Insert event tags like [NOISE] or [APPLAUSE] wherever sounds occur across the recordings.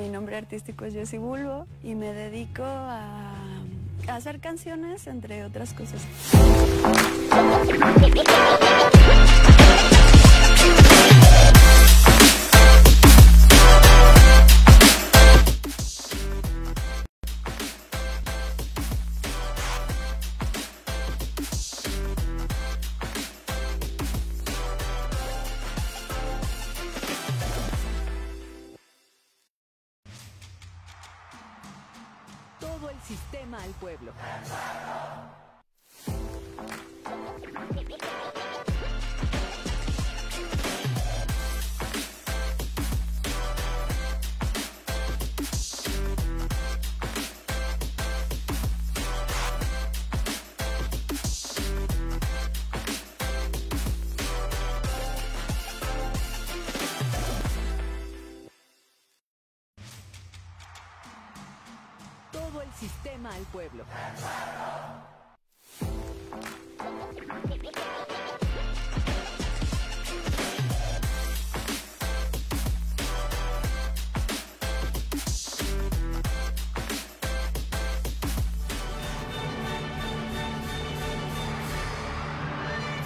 Mi nombre artístico es Jessie Bulbo y me dedico a, a hacer canciones, entre otras cosas.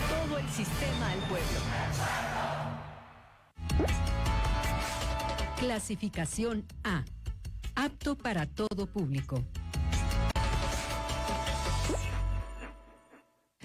Todo el sistema al pueblo. Clasificación A. Apto para todo público.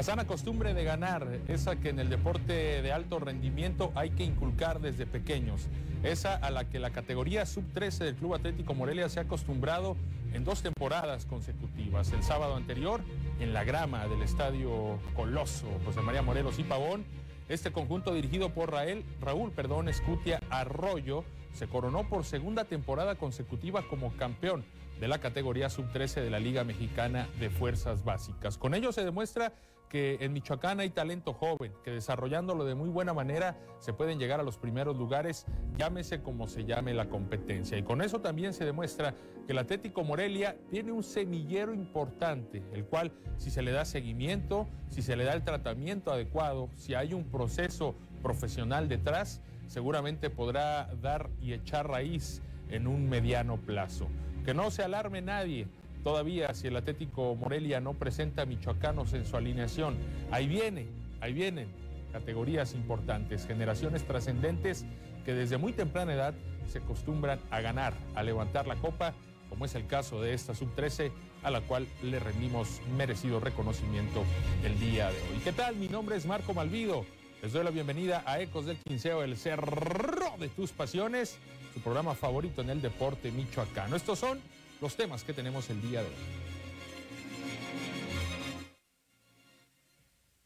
La sana costumbre de ganar, esa que en el deporte de alto rendimiento hay que inculcar desde pequeños, esa a la que la categoría sub-13 del Club Atlético Morelia se ha acostumbrado en dos temporadas consecutivas. El sábado anterior, en la grama del Estadio Coloso, José María Morelos y Pavón, este conjunto dirigido por Raúl, Raúl perdón, Escutia Arroyo se coronó por segunda temporada consecutiva como campeón de la categoría sub-13 de la Liga Mexicana de Fuerzas Básicas. Con ello se demuestra que en Michoacán hay talento joven, que desarrollándolo de muy buena manera se pueden llegar a los primeros lugares, llámese como se llame la competencia. Y con eso también se demuestra que el Atlético Morelia tiene un semillero importante, el cual si se le da seguimiento, si se le da el tratamiento adecuado, si hay un proceso profesional detrás, seguramente podrá dar y echar raíz en un mediano plazo. Que no se alarme nadie, todavía si el Atlético Morelia no presenta michoacanos en su alineación. Ahí viene, ahí vienen categorías importantes, generaciones trascendentes que desde muy temprana edad se acostumbran a ganar, a levantar la copa, como es el caso de esta sub-13, a la cual le rendimos merecido reconocimiento el día de hoy. ¿Qué tal? Mi nombre es Marco Malvido. Les doy la bienvenida a Ecos del Quinceo, el cerro de tus pasiones, su programa favorito en el deporte michoacano. Estos son los temas que tenemos el día de hoy.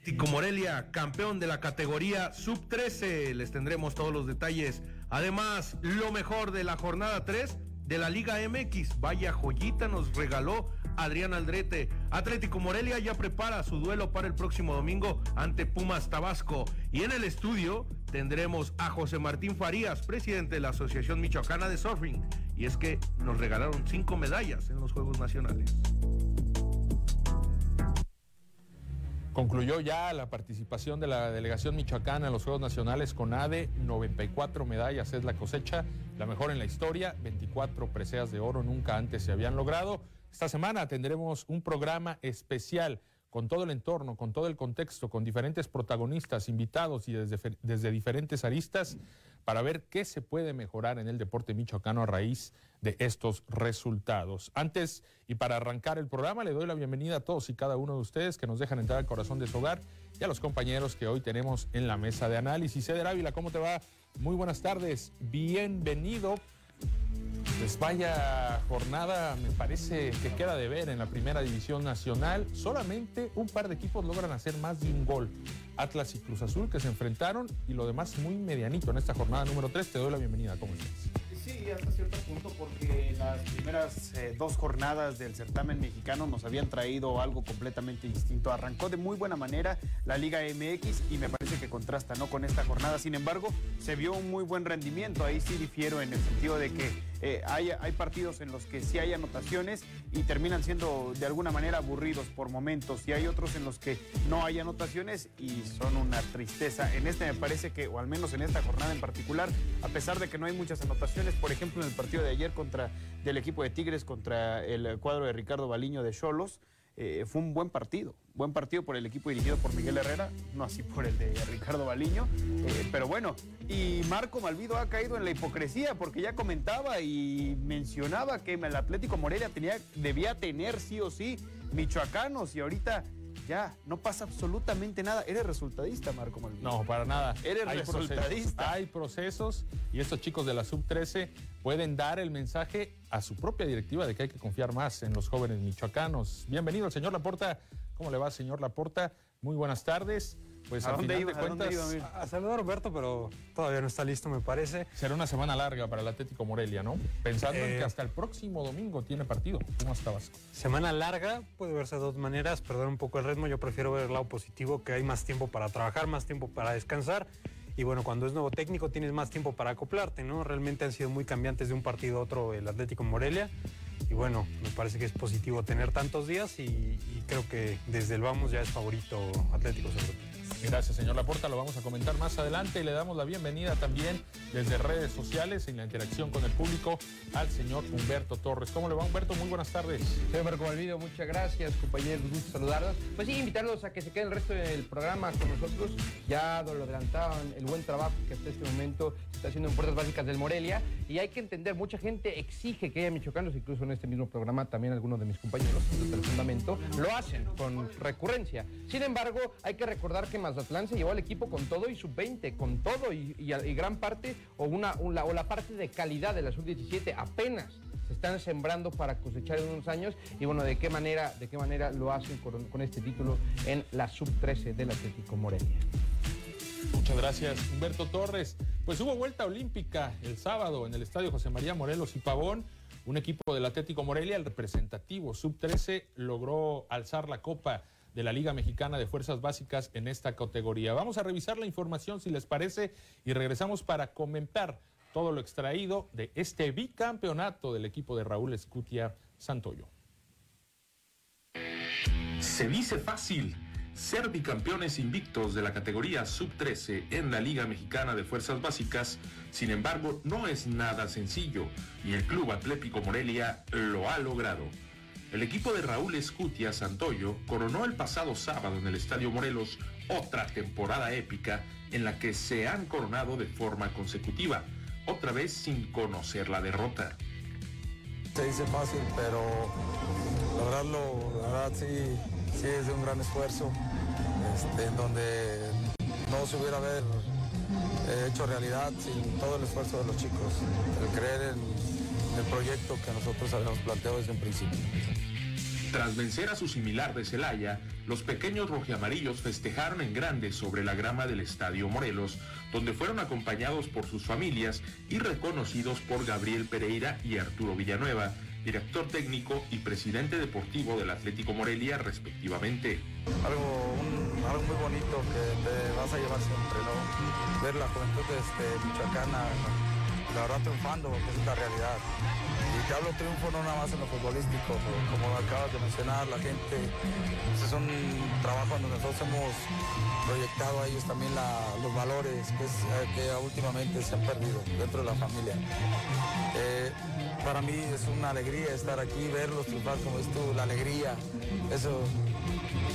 Tico Morelia, campeón de la categoría sub-13. Les tendremos todos los detalles. Además, lo mejor de la jornada 3 de la Liga MX. Vaya joyita nos regaló Adrián Aldrete. Atlético Morelia ya prepara su duelo para el próximo domingo ante Pumas Tabasco. Y en el estudio tendremos a José Martín Farías, presidente de la Asociación Michoacana de Surfing. Y es que nos regalaron cinco medallas en los Juegos Nacionales. Concluyó ya la participación de la delegación michoacana en los Juegos Nacionales con ADE, 94 medallas es la cosecha, la mejor en la historia, 24 preseas de oro nunca antes se habían logrado. Esta semana tendremos un programa especial con todo el entorno, con todo el contexto, con diferentes protagonistas, invitados y desde, diferentes aristas para ver qué se puede mejorar en el deporte michoacano a raíz de estos resultados. Antes y para arrancar el programa, le doy la bienvenida a todos y cada uno de ustedes que nos dejan entrar al corazón de su hogar y a los compañeros que hoy tenemos en la mesa de análisis. Ceder Ávila, ¿cómo te va? Muy buenas tardes, bienvenido. Pues vaya jornada, me parece que queda de ver en la primera división nacional. Solamente un par de equipos logran hacer más de un gol. Atlas y Cruz Azul que se enfrentaron y lo demás muy medianito en esta jornada número 3. Te doy la bienvenida, ¿cómo estás? Sí, hasta cierto punto, porque las primeras eh, dos jornadas del certamen mexicano nos habían traído algo completamente distinto. Arrancó de muy buena manera la Liga MX y me parece que contrasta ¿no? con esta jornada. Sin embargo, se vio un muy buen rendimiento. Ahí sí difiero en el sentido de que eh, hay, hay partidos en los que sí hay anotaciones y terminan siendo de alguna manera aburridos por momentos. Y hay otros en los que no hay anotaciones y son una tristeza. En este me parece que, o al menos en esta jornada en particular, a pesar de que no hay muchas anotaciones, por ejemplo, en el partido de ayer contra del equipo de Tigres contra el cuadro de Ricardo Baliño de Cholos, eh, fue un buen partido. Buen partido por el equipo dirigido por Miguel Herrera, no así por el de Ricardo Baliño. Eh, pero bueno, y Marco Malvido ha caído en la hipocresía porque ya comentaba y mencionaba que el Atlético Morelia tenía, debía tener sí o sí michoacanos y ahorita ya, no pasa absolutamente nada. Eres resultadista, Marco Malvino. No, para nada. Eres hay resultadista. Procesos, hay procesos y estos chicos de la sub-13 pueden dar el mensaje a su propia directiva de que hay que confiar más en los jóvenes michoacanos. Bienvenido, señor Laporta. ¿Cómo le va, señor Laporta? Muy buenas tardes. Pues ¿A al dónde final iba? de ¿A dónde iba, A, a saludar a Roberto, pero todavía no está listo, me parece. será una semana larga para el Atlético Morelia, ¿no? Pensando en Eh, que hasta el próximo domingo tiene partido. ¿Cómo está Vasco? Semana larga, puede verse de dos maneras, perder un poco el ritmo. Yo prefiero ver el lado positivo, que hay más tiempo para trabajar, más tiempo para descansar. Y bueno, cuando es nuevo técnico tienes más tiempo para acoplarte, ¿no? Realmente han sido muy cambiantes de un partido a otro el Atlético Morelia. Y bueno, me parece que es positivo tener tantos días y, y creo que desde el vamos ya es favorito Atlético sobre todo. Gracias, señor Laporta. Lo vamos a comentar más adelante y le damos la bienvenida también desde redes sociales en la interacción con el público al señor Humberto Torres. ¿Cómo le va, Humberto? Muy buenas tardes. Señor Marco Malvido, muchas gracias, compañeros, gusto saludarlos. Pues sí, invitarlos a que se queden el resto del programa con nosotros. Ya lo adelantaban, el buen trabajo que hasta este momento se está haciendo en Puertas Básicas del Morelia. Y hay que entender, mucha gente exige que haya michoacanos, incluso en este mismo programa también algunos de mis compañeros del fundamento lo hacen con recurrencia. Sin embargo, hay que recordar que Mazatlán se llevó al equipo con todo y sub-20, con todo y, gran parte o, una, o la parte de calidad de la sub-17 apenas se están sembrando para cosechar en unos años y bueno, de qué manera, de qué manera lo hacen con este título en la sub-13 del Atlético Morelia. Muchas gracias, Humberto Torres. Pues hubo vuelta olímpica el sábado en el estadio José María Morelos y Pavón. Un equipo del Atlético Morelia, el representativo sub-13, logró alzar la copa de la Liga Mexicana de Fuerzas Básicas en esta categoría. Vamos a revisar la información si les parece y regresamos para comentar todo lo extraído de este bicampeonato del equipo de Raúl Escutia Santoyo. Se dice fácil. Ser bicampeones invictos de la categoría sub-13 en la Liga Mexicana de Fuerzas Básicas, sin embargo, no es nada sencillo y el Club Atlético Morelia lo ha logrado. El equipo de Raúl Escutia Santoyo coronó el pasado sábado en el Estadio Morelos otra temporada épica en la que se han coronado de forma consecutiva, otra vez sin conocer la derrota. Se dice fácil, pero lograrlo, la verdad sí, sí es de un gran esfuerzo, este, en donde no se hubiera haber eh, hecho realidad sin todo el esfuerzo de los chicos, el creer en el proyecto que nosotros habíamos planteado desde un principio. Tras vencer a su similar de Celaya, los pequeños rojiamarillos festejaron en grande sobre la grama del Estadio Morelos, donde fueron acompañados por sus familias y reconocidos por Gabriel Pereira y Arturo Villanueva, director técnico y presidente deportivo del Atlético Morelia respectivamente. Algo, un- algo muy bonito que te vas a llevar siempre, ¿no? Ver la juventud este, michoacana, la verdad triunfando, que es la realidad. Y te hablo triunfo no nada más en lo futbolístico, como acabas de mencionar, la gente, pues es un trabajo donde nosotros hemos proyectado a ellos también los valores eh, que últimamente se han perdido dentro de la familia. Eh, para mí es una alegría estar aquí, verlos triunfar como es tú, la alegría, eso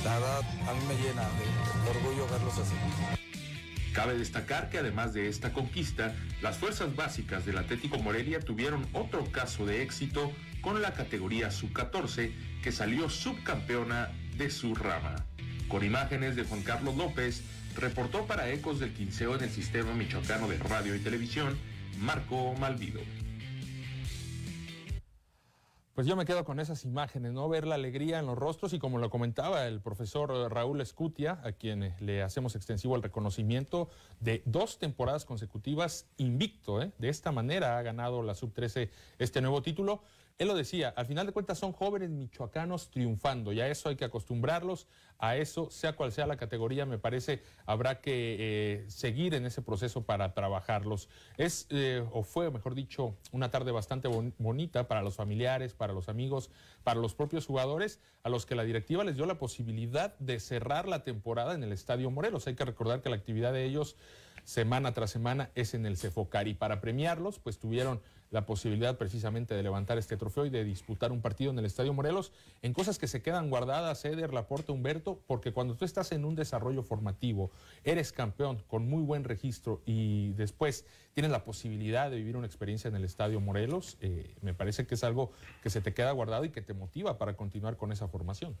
la verdad a mí me llena de orgullo verlos así. Cabe destacar que además de esta conquista, las fuerzas básicas del Atlético Morelia tuvieron otro caso de éxito con la categoría sub-14 que salió subcampeona de su rama. Con imágenes de Juan Carlos López, reportó para Ecos del Quinceo en el Sistema Michoacano de Radio y Televisión, Marco Malvido. Pues yo me quedo con esas imágenes, ¿no? Ver la alegría en los rostros y como lo comentaba el profesor Raúl Escutia, a quien eh, le hacemos extensivo el reconocimiento de dos temporadas consecutivas invicto, ¿eh? De esta manera ha ganado la Sub-13 este nuevo título. Él lo decía, al final de cuentas son jóvenes michoacanos triunfando y a eso hay que acostumbrarlos, a eso, sea cual sea la categoría, me parece, habrá que eh, seguir en ese proceso para trabajarlos. Es, eh, o fue, mejor dicho, una tarde bastante bonita para los familiares, para los amigos, para los propios jugadores, a los que la directiva les dio la posibilidad de cerrar la temporada en el Estadio Morelos. Hay que recordar que la actividad de ellos semana tras semana es en el Cefocar y para premiarlos, pues tuvieron la posibilidad precisamente de levantar este trofeo y de disputar un partido en el Estadio Morelos, en cosas que se quedan guardadas, Eder, Laporte, Humberto, porque cuando tú estás en un desarrollo formativo, eres campeón con muy buen registro y después tienes la posibilidad de vivir una experiencia en el Estadio Morelos, eh, me parece que es algo que se te queda guardado y que te motiva para continuar con esa formación.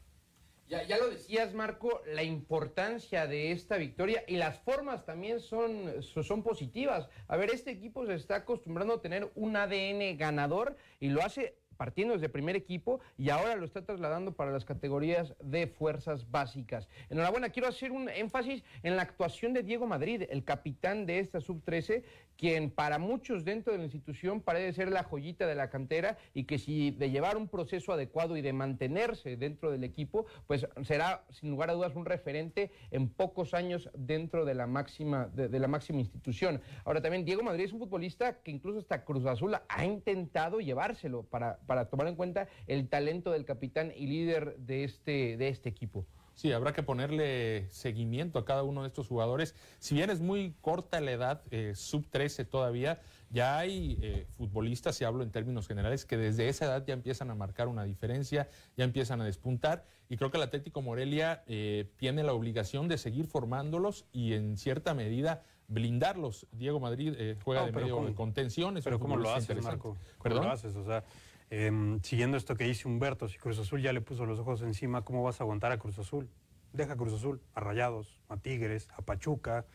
Ya, ya, lo decías, Marco, la importancia de esta victoria y las formas también son, son positivas. A ver, este equipo se está acostumbrando a tener un ADN ganador y lo hace partiendo desde primer equipo y ahora lo está trasladando para las categorías de fuerzas básicas. Enhorabuena, quiero hacer un énfasis en la actuación de Diego Madrid, el capitán de esta sub-13, quien para muchos dentro de la institución parece ser la joyita de la cantera y que si de llevar un proceso adecuado y de mantenerse dentro del equipo, pues será sin lugar a dudas un referente en pocos años dentro de la máxima, de, la máxima institución. Ahora también Diego Madrid es un futbolista que incluso hasta Cruz Azul ha intentado llevárselo para, para tomar en cuenta el talento del capitán y líder de este, de este equipo. Sí, habrá que ponerle seguimiento a cada uno de estos jugadores. Si bien es muy corta la edad, eh, sub 13 todavía, ya hay eh, futbolistas, si hablo en términos generales, que desde esa edad ya empiezan a marcar una diferencia, ya empiezan a despuntar. Y creo que el Atlético Morelia eh, tiene la obligación de seguir formándolos y en cierta medida blindarlos. Diego Madrid juega de medio de contención. pero ¿cómo lo haces, Marco? ¿Cómo lo haces? O sea, Em, siguiendo esto que dice Humberto, si Cruz Azul ya le puso los ojos encima, ¿cómo vas a aguantar a Cruz Azul? Deja Cruz Azul, a Rayados, a Tigres, a Pachuca.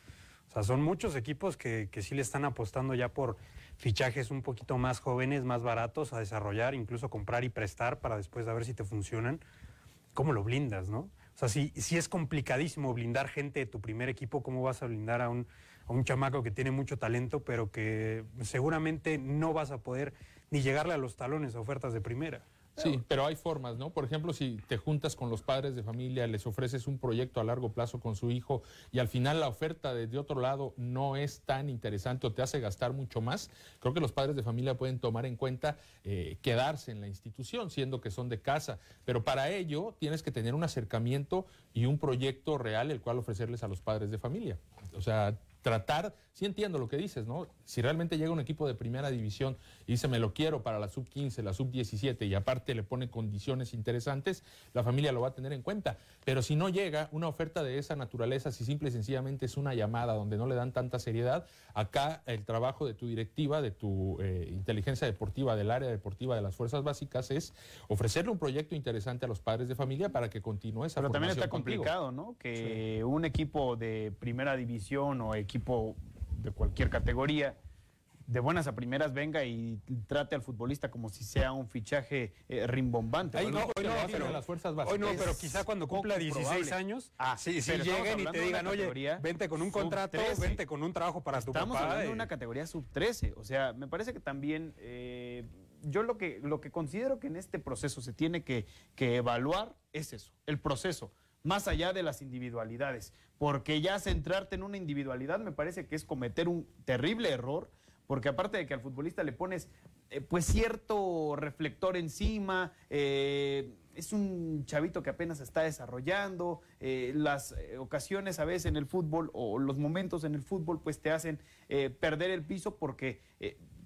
O sea, son muchos equipos que, que sí le están apostando ya por fichajes un poquito más jóvenes, más baratos a desarrollar, incluso comprar y prestar para después a ver si te funcionan. ¿Cómo lo blindas, no? O sea, si, si es complicadísimo blindar gente de tu primer equipo, ¿cómo vas a blindar a un, a un chamaco que tiene mucho talento, pero que seguramente no vas a poder ni llegarle a los talones a ofertas de primera. Sí, pero hay formas, ¿no? Por ejemplo, si te juntas con los padres de familia, les ofreces un proyecto a largo plazo con su hijo y al final la oferta desde otro lado no es tan interesante o te hace gastar mucho más, creo que los padres de familia pueden tomar en cuenta eh, quedarse en la institución, siendo que son de casa. Pero para ello tienes que tener un acercamiento y un proyecto real el cual ofrecerles a los padres de familia. O sea, tratar, sí entiendo lo que dices, ¿no? Si realmente llega un equipo de primera división y dice me lo quiero para la sub 15, la sub 17 y aparte le pone condiciones interesantes, la familia lo va a tener en cuenta. Pero si no llega una oferta de esa naturaleza, si simple y sencillamente es una llamada donde no le dan tanta seriedad, acá el trabajo de tu directiva, de tu eh, inteligencia deportiva, del área deportiva de las fuerzas básicas es ofrecerle un proyecto interesante a los padres de familia para que continúe esa Pero también está complicado, ¿no? Que un equipo de primera división o equipo de cualquier categoría, de buenas a primeras venga y trate al futbolista como si sea un fichaje eh, rimbombante. hoy no, pero, las fuerzas hoy no, pero quizá cuando cumpla 16 años, ah, sí, si lleguen y te digan, oye, vente con un contrato, vente con un trabajo para tu Estamos hablando de una categoría sub-13. O sea, me parece que también... Eh, yo lo que, lo que considero que en este proceso se tiene que, que evaluar es eso, el proceso más allá de las individualidades, porque ya centrarte en una individualidad me parece que es cometer un terrible error, porque aparte de que al futbolista le pones eh, pues cierto reflector encima, eh, es un chavito que apenas está desarrollando, eh, las ocasiones a veces en el fútbol o los momentos en el fútbol pues te hacen perder el piso porque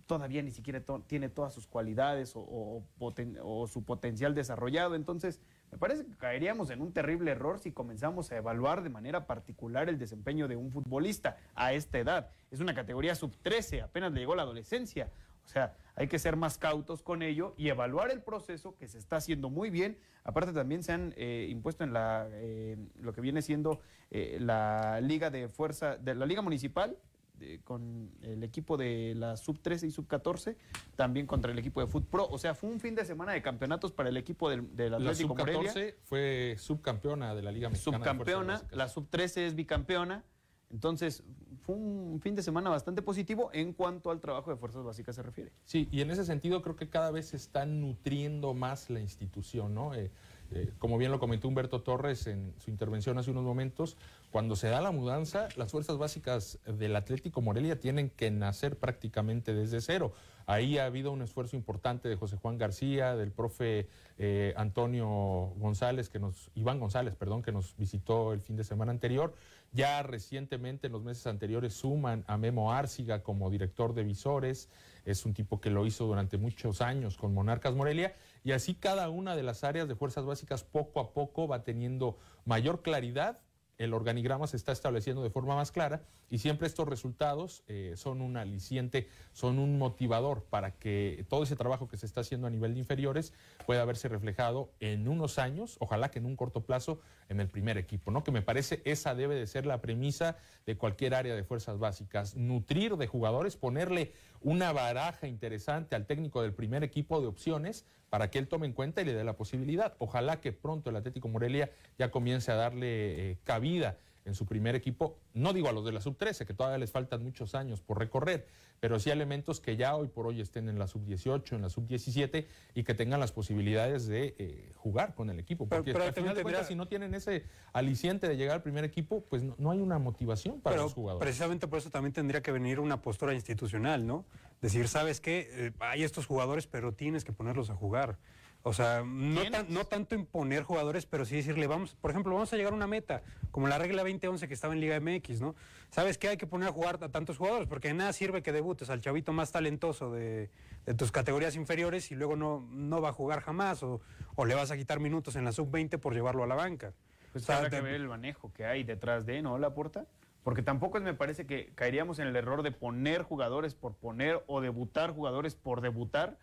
todavía ni siquiera tiene todas sus cualidades o, o su potencial desarrollado, entonces me parece que caeríamos en un terrible error si comenzamos a evaluar de manera particular el desempeño de un futbolista a esta edad. Es una categoría sub-13, apenas le llegó la adolescencia. O sea, hay que ser más cautos con ello y evaluar el proceso que se está haciendo muy bien. Aparte también se han eh, impuesto en la, eh, lo que viene siendo eh, la liga de fuerza, de la liga municipal, de- con el equipo de la sub-13 y sub-14, también contra el equipo de Foot Pro. O sea, fue un fin de semana de campeonatos para el equipo del, del La Atlético Morelia. sub-14 fue subcampeona de la Liga Mexicana. de subcampeona, Básicas. la sub-13 es bicampeona. Entonces, fue un fin de semana bastante positivo en cuanto al trabajo de fuerzas básicas se refiere. Sí, y en ese sentido creo que cada vez se está nutriendo más la institución, ¿no? Eh, eh, como bien lo comentó Humberto Torres en su intervención hace unos momentos, cuando se da la mudanza, las fuerzas básicas del Atlético Morelia tienen que nacer prácticamente desde cero. Ahí ha habido un esfuerzo importante de José Juan García, del profe eh, Antonio González, que nos, Iván González, perdón, que nos visitó el fin de semana anterior. Ya recientemente, en los meses anteriores, suman a Memo Árciga como director de visores. Es un tipo que lo hizo durante muchos años con Monarcas Morelia. Y así cada una de las áreas de fuerzas básicas poco a poco va teniendo mayor claridad. El organigrama se está estableciendo de forma más clara y siempre estos resultados eh, son un aliciente, son un motivador para que todo ese trabajo que se está haciendo a nivel de inferiores pueda verse reflejado en unos años, ojalá que en un corto plazo, en el primer equipo, ¿no? Que me parece esa debe de ser la premisa de cualquier área de fuerzas básicas, nutrir de jugadores, ponerle una baraja interesante al técnico del primer equipo de opciones para que él tome en cuenta y le dé la posibilidad. Ojalá que pronto el Atlético Morelia ya comience a darle eh, cabida en su primer equipo, no digo a los de la sub-13, que todavía les faltan muchos años por recorrer, pero sí a elementos que ya hoy por hoy estén en la sub-18, en la sub-17 y que tengan las posibilidades de eh, jugar con el equipo. Porque pero al final de cuentas, tendría- si no tienen ese aliciente de llegar al primer equipo, pues no, no hay una motivación para Pero los jugadores. precisamente por eso también tendría que venir una postura institucional, ¿no? Decir, ¿sabes qué? Eh, hay estos jugadores, pero tienes que ponerlos a jugar. O sea, no, tan- no tanto imponer jugadores, pero sí decirle, vamos, por ejemplo, vamos a llegar a una meta, como la regla 2011 que estaba en Liga MX, ¿no? ¿Sabes qué? Hay que poner a jugar a tantos jugadores, porque de nada sirve que debutes al chavito más talentoso de, de tus categorías inferiores y luego no, no va a jugar jamás, o, o le vas a quitar minutos en la sub-20 por llevarlo a la banca. Pues O sea, habrá que ver el manejo que hay detrás de, ¿no? La puerta. Porque tampoco me parece que caeríamos en el error de poner jugadores por poner o debutar jugadores por debutar,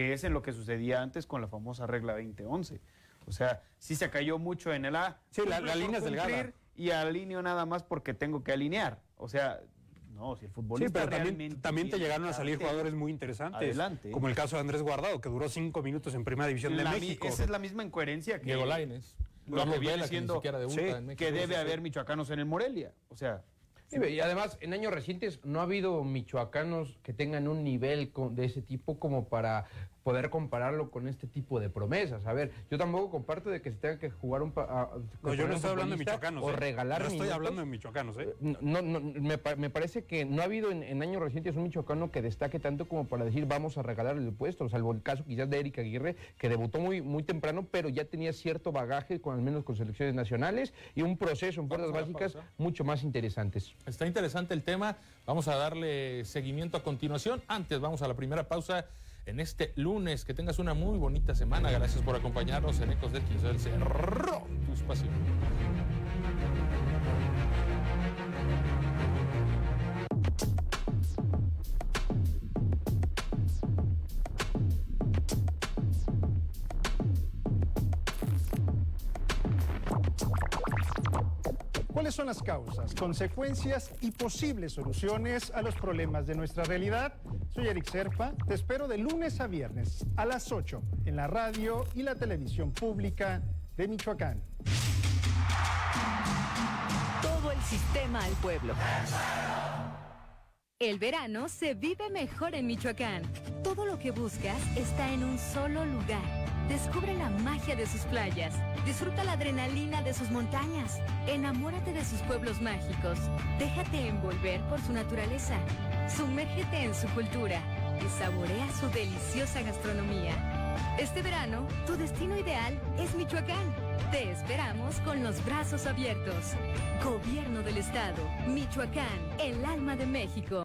que es en lo que sucedía antes con la famosa regla 2011. O sea, sí se cayó mucho en el A. Sí, la- la línea es delgada. Y alineo nada más porque tengo que alinear. O sea, no, si el Sí, futbolista pero también, realmente también te llegaron a salir jugadores muy interesantes. Adelante. Como el caso de Andrés Guardado, que duró cinco minutos en Primera División de la México. Esa es la misma incoherencia que... Diego Lainez, lo que viene Vela, que ni siendo siquiera debuta sí, en México. que debe Sí. haber michoacanos en el Morelia. O sea, Y además, en años recientes no ha habido michoacanos que tengan un nivel de ese tipo como para poder compararlo con este tipo de promesas. A ver, yo tampoco comparto de que se tenga que jugar un... a- No, yo no estoy hablando de michoacanos. O ¿eh? regalar No estoy minutos. hablando de michoacanos, ¿eh? No, no, me, pa- me parece que no ha habido en, en años recientes un michoacano que destaque tanto como para decir vamos a regalarle el puesto, salvo el caso quizás de Erika Aguirre, que debutó muy, muy temprano, pero ya tenía cierto bagaje, con al menos con selecciones nacionales, y un proceso en fuerzas básicas pausa. mucho más interesantes. Está interesante el tema. Vamos a darle seguimiento a continuación. Antes vamos a la primera pausa en este lunes. Que tengas una muy bonita semana. Gracias por acompañarnos en Ecos del 15 del Cerro. Tu. Son las causas, consecuencias y posibles soluciones a los problemas de nuestra realidad? Soy Eric Serpa, te espero de lunes a viernes a las 8 en la radio y la televisión pública de Michoacán. Todo el sistema al pueblo. El verano se vive mejor en Michoacán. Todo lo que buscas está en un solo lugar. Descubre la magia de sus playas. Disfruta la adrenalina de sus montañas. Enamórate de sus pueblos mágicos. Déjate envolver por su naturaleza. Sumérgete en su cultura y saborea su deliciosa gastronomía. Este verano, tu destino ideal es Michoacán. Te esperamos con los brazos abiertos. Gobierno del Estado, Michoacán, el alma de México.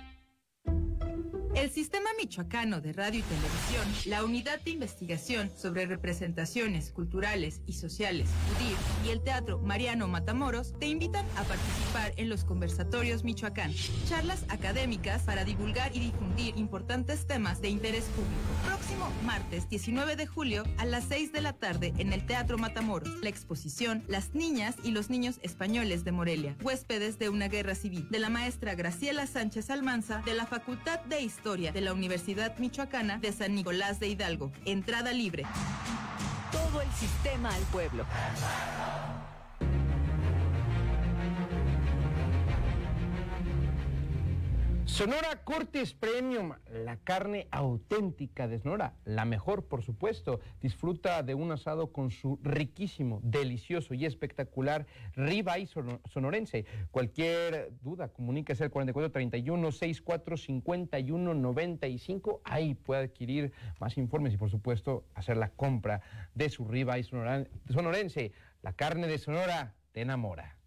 El Sistema Michoacano de Radio y Televisión, la Unidad de Investigación sobre Representaciones Culturales y Sociales, UDIR, y el Teatro Mariano Matamoros te invitan a participar en los conversatorios Michoacán, charlas académicas para divulgar y difundir importantes temas de interés público. Próximo martes 19 de julio a las 6 de la tarde en el Teatro Matamoros, la exposición Las niñas y los niños españoles de Morelia, huéspedes de una guerra civil, de la maestra Graciela Sánchez Almanza, de la Facultad de Historia de la Universidad Michoacana de San Nicolás de Hidalgo. Entrada libre. Todo el sistema al pueblo. Sonora Curtis Premium, la carne auténtica de Sonora, la mejor por supuesto. Disfruta de un asado con su riquísimo, delicioso y espectacular ribeye sonorense. Cualquier duda, comuníquese al 4431 64 51 95. Ahí puede adquirir más informes y por supuesto hacer la compra de su ribeye sonorense. La carne de Sonora te enamora.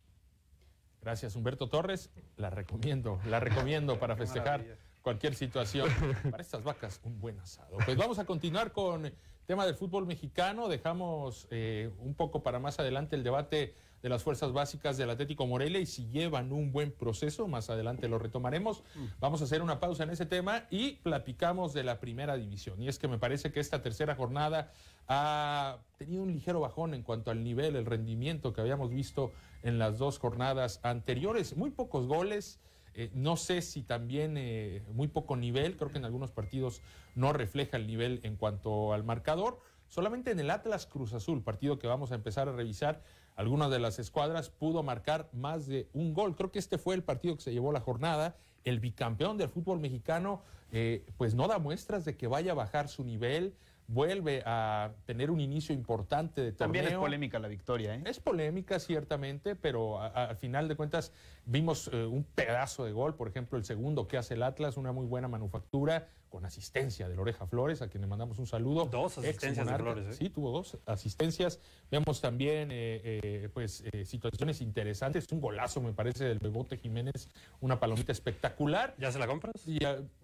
Gracias, Humberto Torres. La recomiendo, la recomiendo [LAUGHS] para festejar cualquier situación. Para estas vacas, un buen asado. Pues vamos a continuar con el tema del fútbol mexicano. Dejamos eh, un poco para más adelante el debate de las fuerzas básicas del Atlético Morelia y si llevan un buen proceso, más adelante lo retomaremos. Vamos a hacer una pausa en ese tema y platicamos de la primera división. Y es que me parece que esta tercera jornada ha tenido un ligero bajón en cuanto al nivel, el rendimiento que habíamos visto en las dos jornadas anteriores. Muy pocos goles. Eh, no sé si también eh, muy poco nivel, creo que en algunos partidos no refleja el nivel en cuanto al marcador. Solamente en el Atlas Cruz Azul, partido que vamos a empezar a revisar, algunas de las escuadras pudo marcar más de un gol. Creo que este fue el partido que se llevó la jornada. El bicampeón del fútbol mexicano, eh, pues no da muestras de que vaya a bajar su nivel vuelve a tener un inicio importante de torneo. También es polémica la victoria, ¿eh? Es polémica, ciertamente, pero al final de cuentas vimos eh, un pedazo de gol, por ejemplo, el segundo que hace el Atlas, una muy buena manufactura, con asistencia de Loreja Flores, a quien le mandamos un saludo. Dos asistencias de Flores, ¿eh? Sí, tuvo dos asistencias. Vemos también eh, pues situaciones interesantes. Un golazo, me parece, del Bebote Jiménez, una palomita espectacular. ¿Ya se la compras?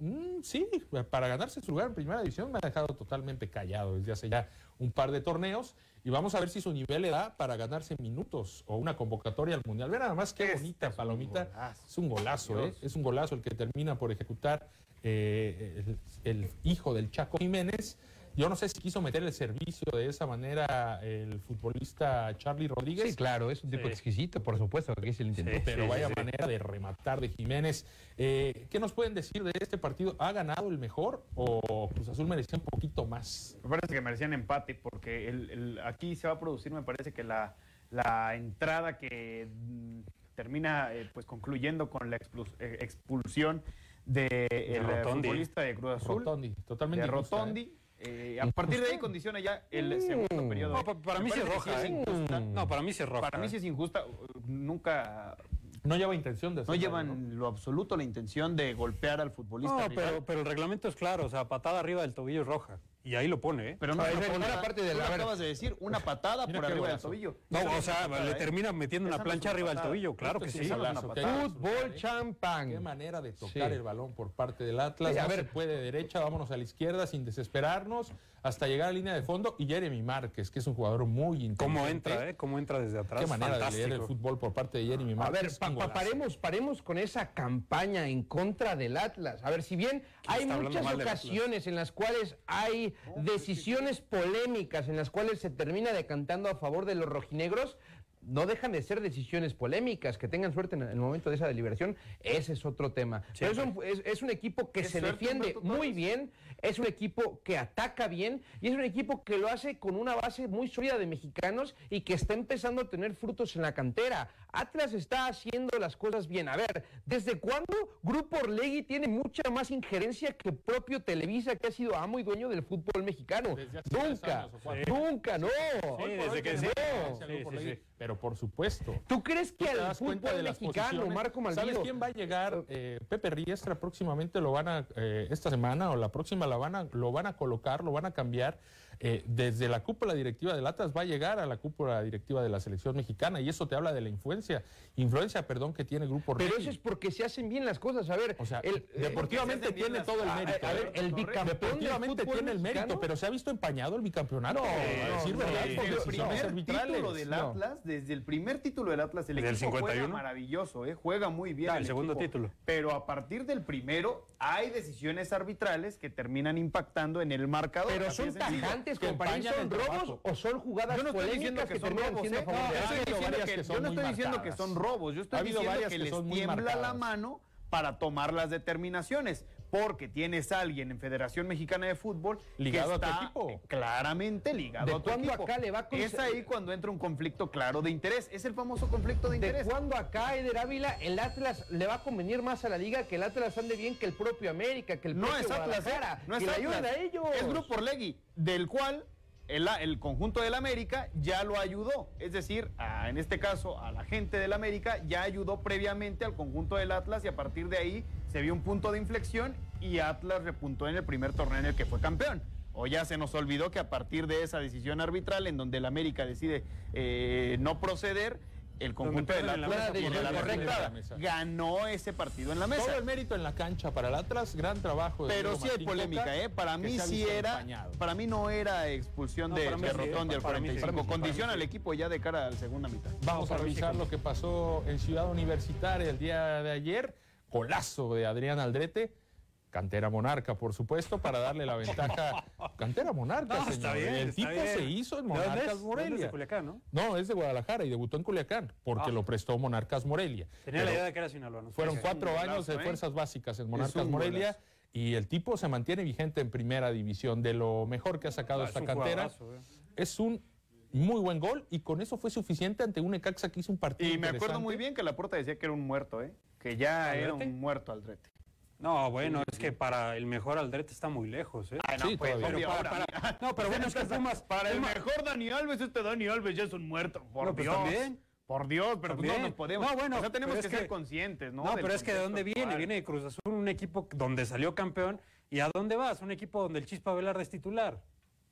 Mm, sí, para ganarse su lugar en primera división me ha dejado totalmente callado desde hace ya un par de torneos y vamos a ver si su nivel le da para ganarse minutos o una convocatoria al Mundial. Ve nada más qué bonita palomita. es un golazo, ¿eh? Es un golazo el que termina por ejecutar eh, el, hijo del Chaco Jiménez. Yo no sé si quiso meter el servicio de esa manera el futbolista Charlie Rodríguez. Sí, claro, es un tipo exquisito, por supuesto, que se intentó. pero vaya manera de rematar de Jiménez. Eh, ¿Qué nos pueden decir de este partido? ¿Ha ganado el mejor o Cruz Azul merecía un poquito más? Me parece que merecían empate porque el, aquí se va a producir, me parece que la, entrada que mm, termina eh, pues concluyendo con la eh, expulsión del de futbolista de Cruz Azul. Rotondi, totalmente. De Rotondi. Eh, a partir de ahí condiciona ya el segundo periodo. No, para, mí sí es roja. ¿eh? no, para mí sí es roja. Para mí sí es injusta. Nunca no lleva intención de No llevan lo absoluto la intención de golpear al futbolista. No, pero, pero, el reglamento es claro, o sea, patada arriba del tobillo es roja. Y ahí lo pone, ¿eh? Pero no, no pone parte de la. acabas de decir, una patada por arriba del tobillo. No, o sea, le termina metiendo una plancha arriba del tobillo, claro que sí. Fútbol champán. Qué manera de tocar el balón por parte del Atlas. a ver, puede derecha, vámonos a la izquierda sin desesperarnos hasta llegar a línea de fondo. Y Jeremy Márquez, que es un jugador muy inteligente. ¿Cómo entra, eh? ¿Cómo entra desde atrás? Qué manera de leer el fútbol por parte de Jeremy Márquez. A ver, paremos, paremos con esa campaña en contra del Atlas. A ver, si bien hay muchas ocasiones en las cuales hay decisiones polémicas, en las cuales se termina decantando a favor de los rojinegros, no dejan de ser decisiones polémicas, que tengan suerte en el momento de esa deliberación, ese es otro tema. Pero es, un, equipo que se defiende muy bien, es un equipo que ataca bien y es un equipo que lo hace con una base muy sólida de mexicanos y que está empezando a tener frutos en la cantera. Atlas está haciendo las cosas bien. A ver, ¿desde cuándo Grupo Orlegui tiene mucha más injerencia que propio Televisa, que ha sido amo y dueño del fútbol mexicano? Nunca, nunca, no. Sí, desde que no. Pero por supuesto. ¿Tú crees que al fútbol mexicano, Marco Malvido... ¿Sabes quién va a llegar? Eh, Pepe Riestra próximamente lo van a, eh, esta semana o la próxima la van a, lo van a colocar, lo van a cambiar eh, desde la cúpula directiva del Atlas va a llegar a la cúpula directiva de la selección mexicana y eso te habla de la influencia, influencia, perdón, que tiene Grupo Pero eso es porque se hacen bien las cosas. A ver, O sea, el- deportivamente se tiene las- todo el a- mérito. a ver, ¿eh? el bicampeón del Deportivamente tiene el mérito, mexicano. pero se ha visto empañado el bicampeonato. No, a decir no, verdad, no, por el el primer arbitrales. título del No. Atlas, desde el primer título del Atlas, el ¿Del equipo juega 51? maravilloso, ¿eh? juega muy bien. El segundo equipo. título. Pero a partir del primero, hay decisiones arbitrales que terminan impactando en el marcador. Pero son de ¿son robos o son jugadas Yo no estoy diciendo que que, son robos, siendo ¿eh? No, yo estoy diciendo que, que son yo no estoy diciendo marcadas. que son robos, yo estoy Ha diciendo varias que, que les tiembla la mano para tomar las determinaciones, porque tienes a alguien en Federación Mexicana de Fútbol Ligado que a tu equipo. claramente ligado ¿De a tu equipo. acá le va a Es ahí cuando entra un conflicto claro de interés, es el famoso conflicto de ¿De interés. cuándo acá, Eder Ávila, el Atlas le va a convenir más a la liga que el Atlas ande bien que el propio América, que el No propio es Atlas, ¿eh? No es que le Atlas. ayuden a ellos. Es Grupo Orlegui, del cual el, conjunto del América ya lo ayudó. Es decir, en este caso, a la gente del América ya ayudó previamente al conjunto del Atlas y a partir de ahí se vio un punto de inflexión y Atlas repuntó en el primer torneo en el que fue campeón. O ya se nos olvidó que a partir de esa decisión arbitral en donde el América decide eh, no proceder, el conjunto del Atlas por la correcta. Ganó ese partido en la mesa. Todo el mérito en la cancha para el Atlas, gran trabajo. de Pero Diego sí hay polémica, Coca, ¿eh? Para mí sí era, empañado. para mí no era expulsión No, de, de Rotondi al para mí sí, 45. para mí sí, Condiciona al equipo ya de cara a la segunda mitad. Vamos a revisar lo que pasó en Ciudad Universitaria el día de ayer. Golazo de Adrián Aldrete. Cantera Monarca, por supuesto, para darle la ventaja. [LAUGHS] Cantera Monarca, No, señor. está bien, el está tipo bien. se hizo en ¿De dónde Monarcas es? ¿De dónde es de Morelia. Culiacán, ¿no? No, es de Guadalajara y debutó en Culiacán, porque Ah. lo prestó Monarcas Morelia. Tenía Pero la idea de que era Sinaloa. ¿no? Fueron cuatro años golazo, de ¿eh? fuerzas básicas en Monarcas Morelia golazo. y el tipo se mantiene vigente en primera división. De lo mejor que ha sacado Ah, es esta cantera. jugadorazo, eh. Es un muy buen gol y con eso fue suficiente ante un Necaxa que hizo un partido Y me acuerdo muy bien que la puerta decía que era un muerto, ¿eh? Que ya era un muerto Aldrete. No, bueno, es que para el mejor Aldrete está muy lejos, ¿eh? Ay, no, Sí, pues, Pero para- no, pero bueno, es que Pumas- [LAUGHS] Para el Pumas- mejor Dani Alves, este Dani Alves ya es un muerto. Por No, pues Dios. también. Por Dios, pero pues no nos podemos. No, bueno, o sea, tenemos que, es ser que- conscientes, ¿no? No, Del pero es que ¿de dónde viene? actual. Viene de Cruz Azul, un equipo donde salió campeón. ¿Y a dónde vas? Un equipo donde el Chispa Velarde es titular.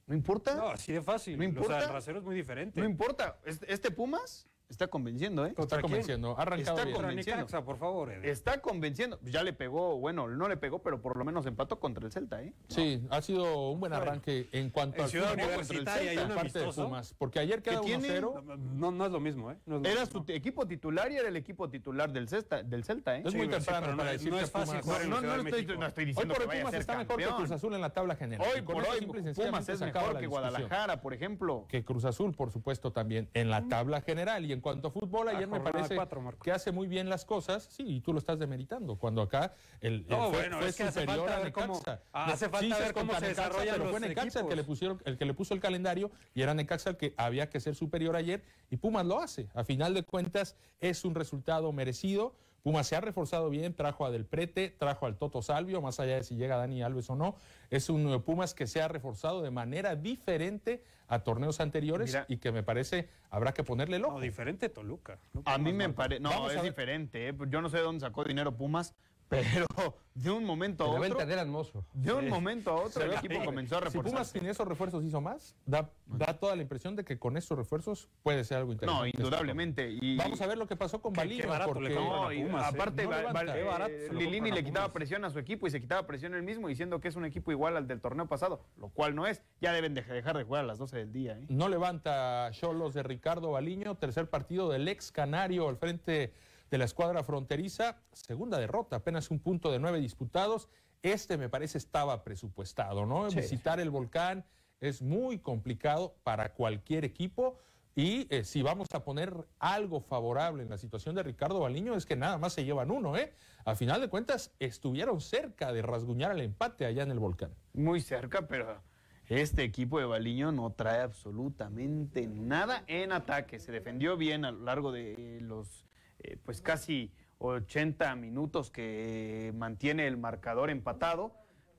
¿No importa? No, así de fácil. ¿No O importa? sea, el rasero es muy diferente. No importa. Este Pumas está convenciendo, ¿eh? ¿Contra Está convenciendo, ha arrancado Está bien. Convenciendo. Necaxa, por favor, Eder. Está convenciendo. Ya le pegó, bueno, no le pegó, pero por lo menos empató contra el Celta, ¿eh? Sí, ha sido un buen arranque en cuanto En al Ciudad Universitaria contra el y parte de. Pumas, porque ayer queda ¿Qué tiene? 1-0. No, no es lo mismo, ¿eh? No es lo Era mismo. su equipo titular y era el equipo titular del Celta, del Celta ¿eh? Es Sí, muy sí, temprano pero no para es- decir no es fácil Pumas- No, estoy, no estoy Hoy diciendo por que hoy Pumas está mejor que. Cruz Azul en la tabla general. Hoy por hoy Pumas es mejor que. Guadalajara, por ejemplo. que Cruz Azul, por supuesto, también en la tabla general. Y en cuanto a fútbol, ayer me parece cuatro, que hace muy bien las cosas. Sí, y tú lo estás demeritando. Cuando acá el, el No, fue, bueno, fue es que hace superior falta a Necaxa. hace falta sí, ver cómo se Necaxa, desarrollan pero los fue Necaxa el que, le pusieron, el que le puso el calendario y era Necaxa el que había que ser superior ayer y Pumas lo hace. A final de cuentas es un resultado merecido. Pumas se ha reforzado bien, trajo a Del Prete, trajo al Toto Salvio, más allá de si llega Dani Alves o no. Es un eh, Pumas que se ha reforzado de manera diferente a torneos anteriores Mira. y que me parece habrá que ponerle el ojo. No, diferente Toluca. No A mí me parece. No, Vamos es diferente, ¿eh? Yo no sé de dónde sacó dinero Pumas, pero de un momento a la otro. venta del hermoso. De un momento a otro, Se el equipo comenzó a Si Pumas sin esos refuerzos hizo más, da, da toda la impresión de que con esos refuerzos puede ser algo interesante. No, indudablemente. Y, Vamos a ver lo que pasó con Balino. barato porque- No, y Pumas, ¿eh? aparte, No levanta, barato eh, lo Lilini le quitaba presión a su equipo y se quitaba presión él mismo diciendo que es un equipo igual al del torneo pasado, lo cual no es. Ya deben de- dejar de jugar a las 12 del día. ¿eh? No levanta Cholos de Ricardo Baliño, tercer partido del ex canario al frente de la escuadra fronteriza, segunda derrota, apenas un punto de nueve disputados. Este me parece estaba presupuestado, ¿no? Sí, Visitar el volcán es muy complicado para cualquier equipo. Y eh, si vamos a poner algo favorable en la situación de Ricardo Baliño, es que nada más se llevan uno, ¿eh? A final de cuentas, estuvieron cerca de rasguñar el empate allá en el volcán. Muy cerca, pero este equipo de Baliño no trae absolutamente nada en ataque. Se defendió bien a lo largo de los eh, pues casi 80 minutos que mantiene el marcador empatado,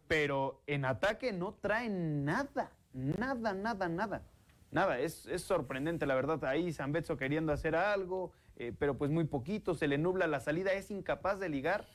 pero en ataque no trae nada, nada, nada, nada. Nada, es, es sorprendente la verdad. Ahí San Betso queriendo hacer algo, eh, pero pues muy poquito, se le nubla la salida, es incapaz de ligar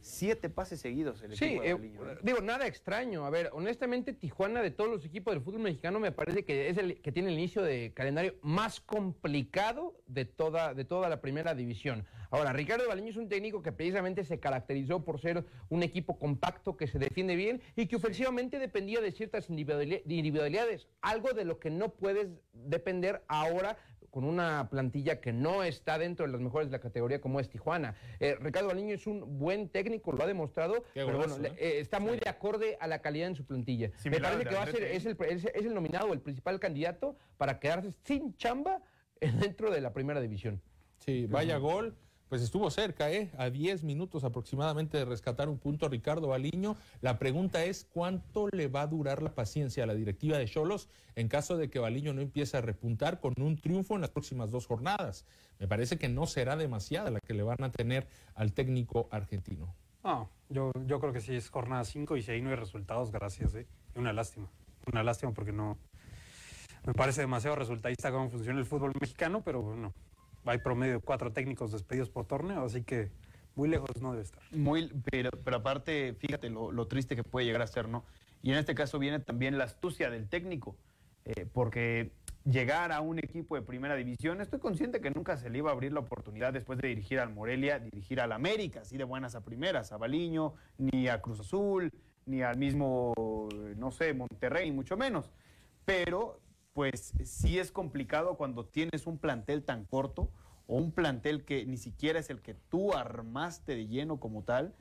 siete pases seguidos el Sí, equipo de Baliño, ¿eh? digo, nada extraño. A ver, honestamente, Tijuana de todos los equipos del fútbol mexicano me parece que es el que tiene el inicio de calendario más complicado de toda, de toda la primera división. Ahora, Ricardo Baliño es un técnico que precisamente se caracterizó por ser un equipo compacto que se defiende bien y que ofensivamente dependía de ciertas individuali- individualidades, algo de lo que no puedes depender ahora con una plantilla que no está dentro de las mejores de la categoría como es Tijuana. Eh, Ricardo Baliño es un buen técnico, lo ha demostrado, Qué pero golazo, bueno, ¿eh? eh, está muy de acorde a la calidad en su plantilla. Me parece que va a ser, es el, es, es el nominado, el principal candidato para quedarse sin chamba dentro de la primera división. Sí, vaya gol. Pues estuvo cerca, ¿eh? A 10 minutos aproximadamente de rescatar un punto Ricardo Baliño. La pregunta es, ¿cuánto le va a durar la paciencia a la directiva de Cholos en caso de que Baliño no empiece a repuntar con un triunfo en las próximas dos jornadas? Me parece que no será demasiada la que le van a tener al técnico argentino. No, yo, yo creo que sí es jornada 5 y si ahí no hay resultados, gracias. ¿eh? Una lástima. Una lástima porque no. Me parece demasiado resultadista cómo funciona el fútbol mexicano, pero bueno, hay promedio de cuatro técnicos despedidos por torneo, así que muy lejos no debe estar. Muy, pero, pero aparte, fíjate lo, lo triste que puede llegar a ser, ¿no? Y en este caso viene también la astucia del técnico, eh, porque llegar a un equipo de primera división, estoy consciente que nunca se le iba a abrir la oportunidad después de dirigir al Morelia, dirigir al América, así de buenas a primeras, a Baliño, ni a Cruz Azul, ni al mismo, no sé, Monterrey, mucho menos. Pero, pues sí es complicado cuando tienes un plantel tan corto o un plantel que ni siquiera es el que tú armaste de lleno como tal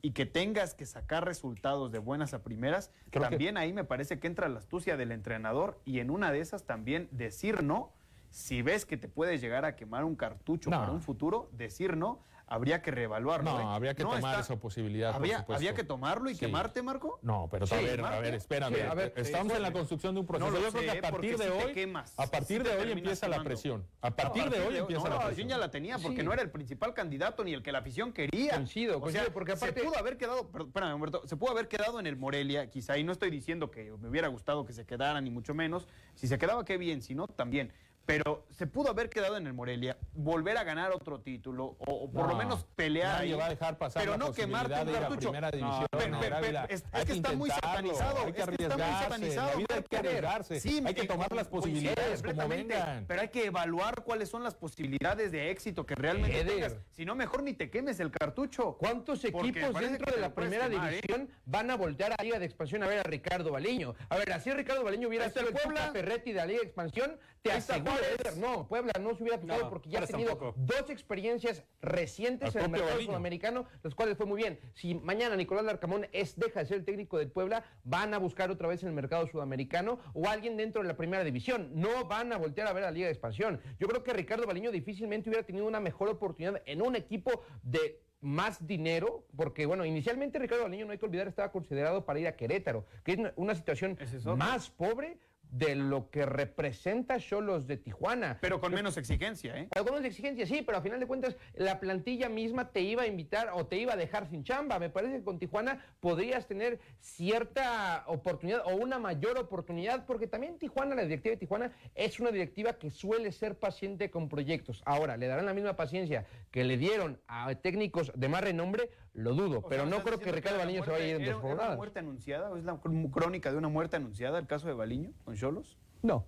y que tengas que sacar resultados de buenas a primeras, Creo que- también ahí me parece que entra la astucia del entrenador y en una de esas también decir no. Si ves que te puedes llegar a quemar un cartucho No. para un futuro, decir no, habría que reevaluarlo. No, ¿eh? habría que No tomar está- esa posibilidad. por ¿Habría, supuesto. había que tomarlo y Sí. quemarte, Marco? No, pero Sí, a ver, a Marco. ver, espérame. Sí, a ver, Estamos sí, en la construcción de un proceso. No Yo creo que a partir de hoy, quemas, a partir de hoy empieza la presión. A partir de hoy empieza no, la la presión. presión ya la tenía porque Sí. no era el principal candidato ni el que la afición quería. Coincido, O sea, coincido, porque aparte- se pudo haber quedado, perdón, espérame, Humberto, se pudo haber quedado en el Morelia, quizá, y no estoy diciendo que me hubiera gustado que se quedara, ni mucho menos. Si se quedaba, qué bien, si no, también. Pero se pudo haber quedado en el Morelia, volver a ganar otro título, o, o por No, lo menos pelear nadie ahí, va a dejar pasar pero la no quemarte un cartucho. Pe- pe- pe- es, que está muy satanizado, hay que es que está muy satanizado. la vida hay que arriesgarse, Sí, hay que tomar las posibilidades como completamente, vengan. Pero hay que evaluar cuáles son las posibilidades de éxito que realmente tengas. Si no, mejor ni te quemes el cartucho. ¿Cuántos equipos dentro de la primera quemar, ¿eh? división van a voltear a Liga de Expansión a ver a Ricardo Baliño? A ver, así Ricardo Baliño hubiera sido el Puebla. Tuca Ferretti de la Liga de Expansión, te aseguro, No, Puebla no se hubiera No, porque ya ha tenido tampoco. dos experiencias recientes Al en el mercado sudamericano, los cuales fue muy bien. Si mañana Nicolás Larcamón es, deja de ser el técnico del Puebla, van a buscar otra vez en el mercado sudamericano o alguien dentro de la primera división. No van a voltear a ver a la Liga de Expansión. Yo creo que Ricardo Baliño difícilmente hubiera tenido una mejor oportunidad en un equipo de más dinero, porque bueno, inicialmente Ricardo Baliño, no hay que olvidar, estaba considerado para ir a Querétaro, que es una- una situación es más pobre de lo que representa Cholos de Tijuana. Pero con menos exigencia, ¿eh? Algunas exigencias, sí, pero a final de cuentas la plantilla misma te iba a invitar o te iba a dejar sin chamba. Me parece que con Tijuana podrías tener cierta oportunidad o una mayor oportunidad, porque también Tijuana, la directiva de Tijuana, es una directiva que suele ser paciente con proyectos. Ahora, ¿le darán la misma paciencia que le dieron a técnicos de más renombre? Lo dudo, O pero sea, no ¿estás creo que Ricardo Baliño se vaya a ir en muerte- dos una muerte anunciada? ¿O ¿Es la cr- crónica de una muerte anunciada el caso de Baliño con Cholos? No.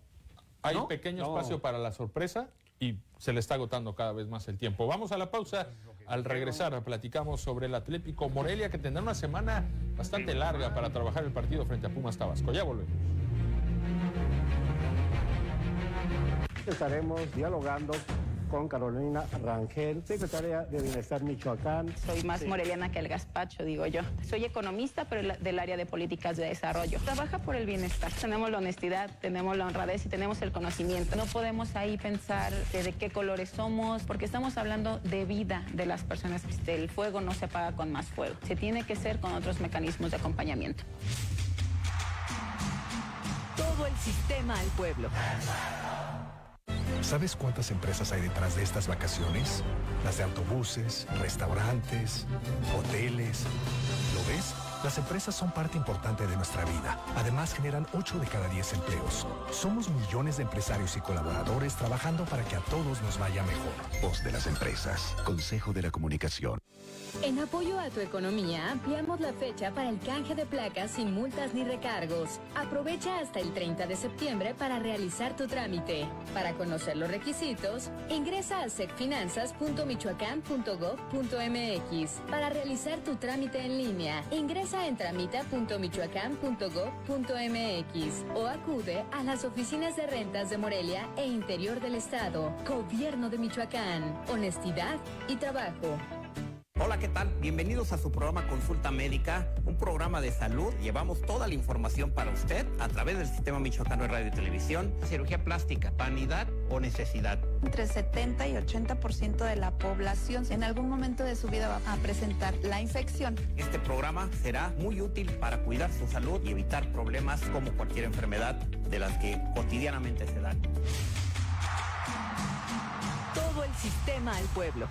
Hay ¿No? pequeño No. espacio para la sorpresa y se le está agotando cada vez más el tiempo. Vamos a la pausa. Al regresar platicamos sobre el Atlético Morelia que tendrá una semana bastante larga para trabajar el partido frente a Pumas Tabasco. Ya volvemos. Estaremos dialogando con Carolina Rangel, secretaria de Bienestar Michoacán. Soy más Sí. moreliana que el gazpacho, digo yo. Soy economista, pero del área de políticas de desarrollo. Trabaja por el bienestar. Tenemos la honestidad, tenemos la honradez y tenemos el conocimiento. No podemos ahí pensar de, de qué colores somos, porque estamos hablando de vida de las personas. El fuego no se apaga con más fuego. Se tiene que ser con otros mecanismos de acompañamiento. Todo el sistema al pueblo. ¿Sabes cuántas empresas hay detrás de estas vacaciones? Las de autobuses, restaurantes, hoteles. ¿Lo ves? Las empresas son parte importante de nuestra vida. Además, generan 8 de cada 10 empleos. Somos millones de empresarios y colaboradores trabajando para que a todos nos vaya mejor. Voz de las empresas. Consejo de la Comunicación. En apoyo a tu economía, ampliamos la fecha para el canje de placas sin multas ni recargos. Aprovecha hasta el 30 de septiembre para realizar tu trámite. Para conocer los requisitos, ingresa a secfinanzas.michoacán.gov.mx. Para realizar tu trámite en línea, ingresa en tramita.michoacán.gov.mx o acude a las oficinas de rentas de Morelia e Interior del Estado. Gobierno de Michoacán. Honestidad y trabajo. Hola, ¿qué tal? Bienvenidos a su programa Consulta Médica, un programa de salud. Llevamos toda la información para usted a través del Sistema Michoacano de Radio y Televisión. Cirugía plástica, vanidad o necesidad. Entre 70 y 80% de la población en algún momento de su vida va a presentar la infección. Este programa será muy útil para cuidar su salud y evitar problemas como cualquier enfermedad de las que cotidianamente se dan. Todo el sistema al pueblo.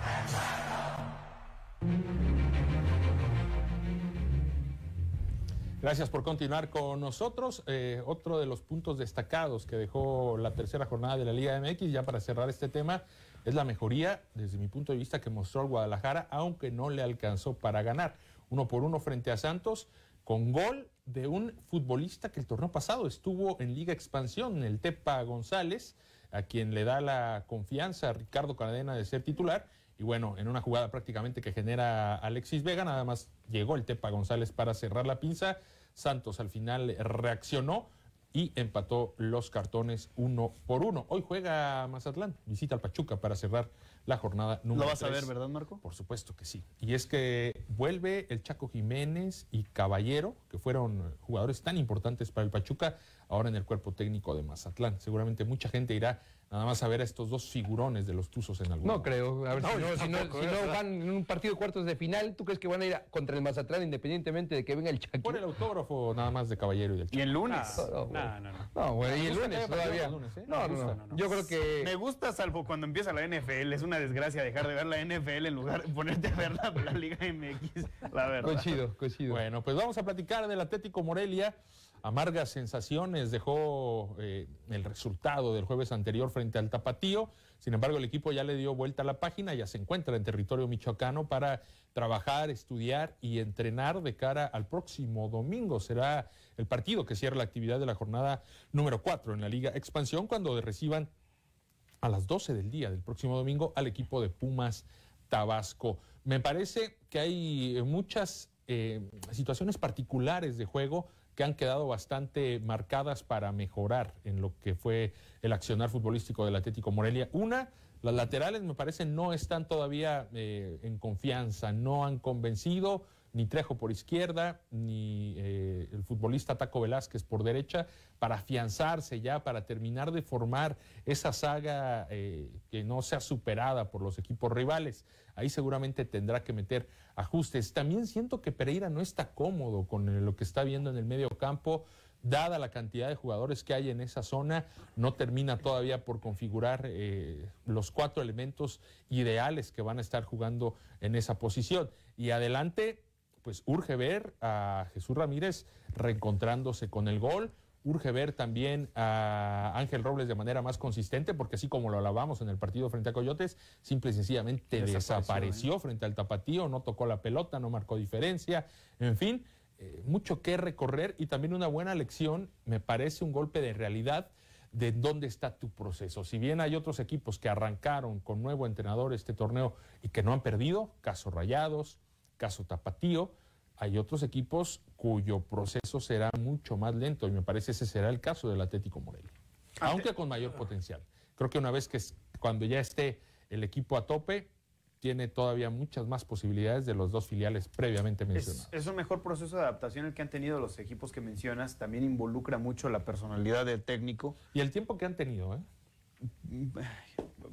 Gracias por continuar con nosotros. Eh, otro de los puntos destacados que dejó la tercera jornada de la Liga MX, ya para cerrar este tema, es la mejoría, desde mi punto de vista, que mostró el Guadalajara, aunque no le alcanzó para ganar. Uno por uno frente a Santos, con gol de un futbolista que el torneo pasado estuvo en Liga Expansión, el Tepa González, a quien le da la confianza a Ricardo Cadena de ser titular y bueno, en una jugada prácticamente que genera Alexis Vega, nada más llegó el Tepa González para cerrar la pinza. Santos al final reaccionó y empató los cartones uno por uno. Hoy juega Mazatlán, visita al Pachuca para cerrar la jornada número ¿Lo vas a ver, verdad, Marco? Por supuesto que sí. Y es que vuelve el Chaco Jiménez y Caballero, que fueron jugadores tan importantes para el Pachuca, ahora en el cuerpo técnico de Mazatlán. Seguramente mucha gente irá nada más a ver a estos dos figurones de los Tuzos en algún No creo. A ver, No, si, no, si, no, van en un partido de cuartos de final, ¿tú crees que van a ir a- contra el Mazatlán independientemente de que venga el Chaco? Por el autógrafo nada más de Caballero y del Chaco. Y el lunes. No, No, no, no. No, güey, y el lunes todavía. lunes, ¿eh? No, no, gusta, no. Yo creo que. Me gusta salvo cuando empieza la NFL. Es una desgracia dejar de ver la NFL en lugar de ponerte a ver la, la Liga MX, la verdad. Coincido, coincido. Bueno, pues vamos a platicar del Atlético Morelia. Amargas sensaciones dejó eh, el resultado del jueves anterior frente al Tapatío. Sin embargo, el equipo ya le dio vuelta a la página, ya se encuentra en territorio michoacano para trabajar, estudiar y entrenar de cara al próximo domingo. Será el partido que cierra la actividad de la jornada número 4 en la Liga Expansión cuando reciban a las 12 del día del próximo domingo al equipo de Pumas Tabasco. Me parece que hay muchas eh, situaciones particulares de juego que han quedado bastante marcadas para mejorar en lo que fue el accionar futbolístico del Atlético Morelia. Una, las laterales me parece no están todavía eh, en confianza, no han convencido ni Trejo por izquierda, ni eh, el futbolista Taco Velázquez por derecha, para afianzarse ya, para terminar de formar esa saga eh, que no sea superada por los equipos rivales. Ahí seguramente tendrá que meter ajustes. También siento que Pereira no está cómodo con eh, lo que está viendo en el medio campo. Dada la cantidad de jugadores que hay en esa zona, no termina todavía por configurar los cuatro elementos ideales que van a estar jugando en esa posición. Y adelante, pues urge ver a Jesús Ramírez reencontrándose con el gol. Urge ver también a Ángel Robles de manera más consistente, porque así como lo alabamos en el partido frente a Coyotes, simple y sencillamente Desapareció, desapareció, frente al tapatío, no tocó la pelota, no marcó diferencia, en fin, eh, mucho que recorrer y también una buena lección, me parece un golpe de realidad de dónde está tu proceso. Si bien hay otros equipos que arrancaron con nuevo entrenador este torneo y que no han perdido, caso Rayados, caso Tapatío, hay otros equipos cuyo proceso será mucho más lento y me parece ese será el caso del Atlético Morelia, aunque con mayor potencial. Creo que una vez que cuando ya esté el equipo a tope, tiene todavía muchas más posibilidades de los dos filiales previamente mencionados. Es, es un mejor proceso de adaptación el que han tenido los equipos que mencionas. También involucra mucho la personalidad del técnico. Y el tiempo que han tenido, ¿eh?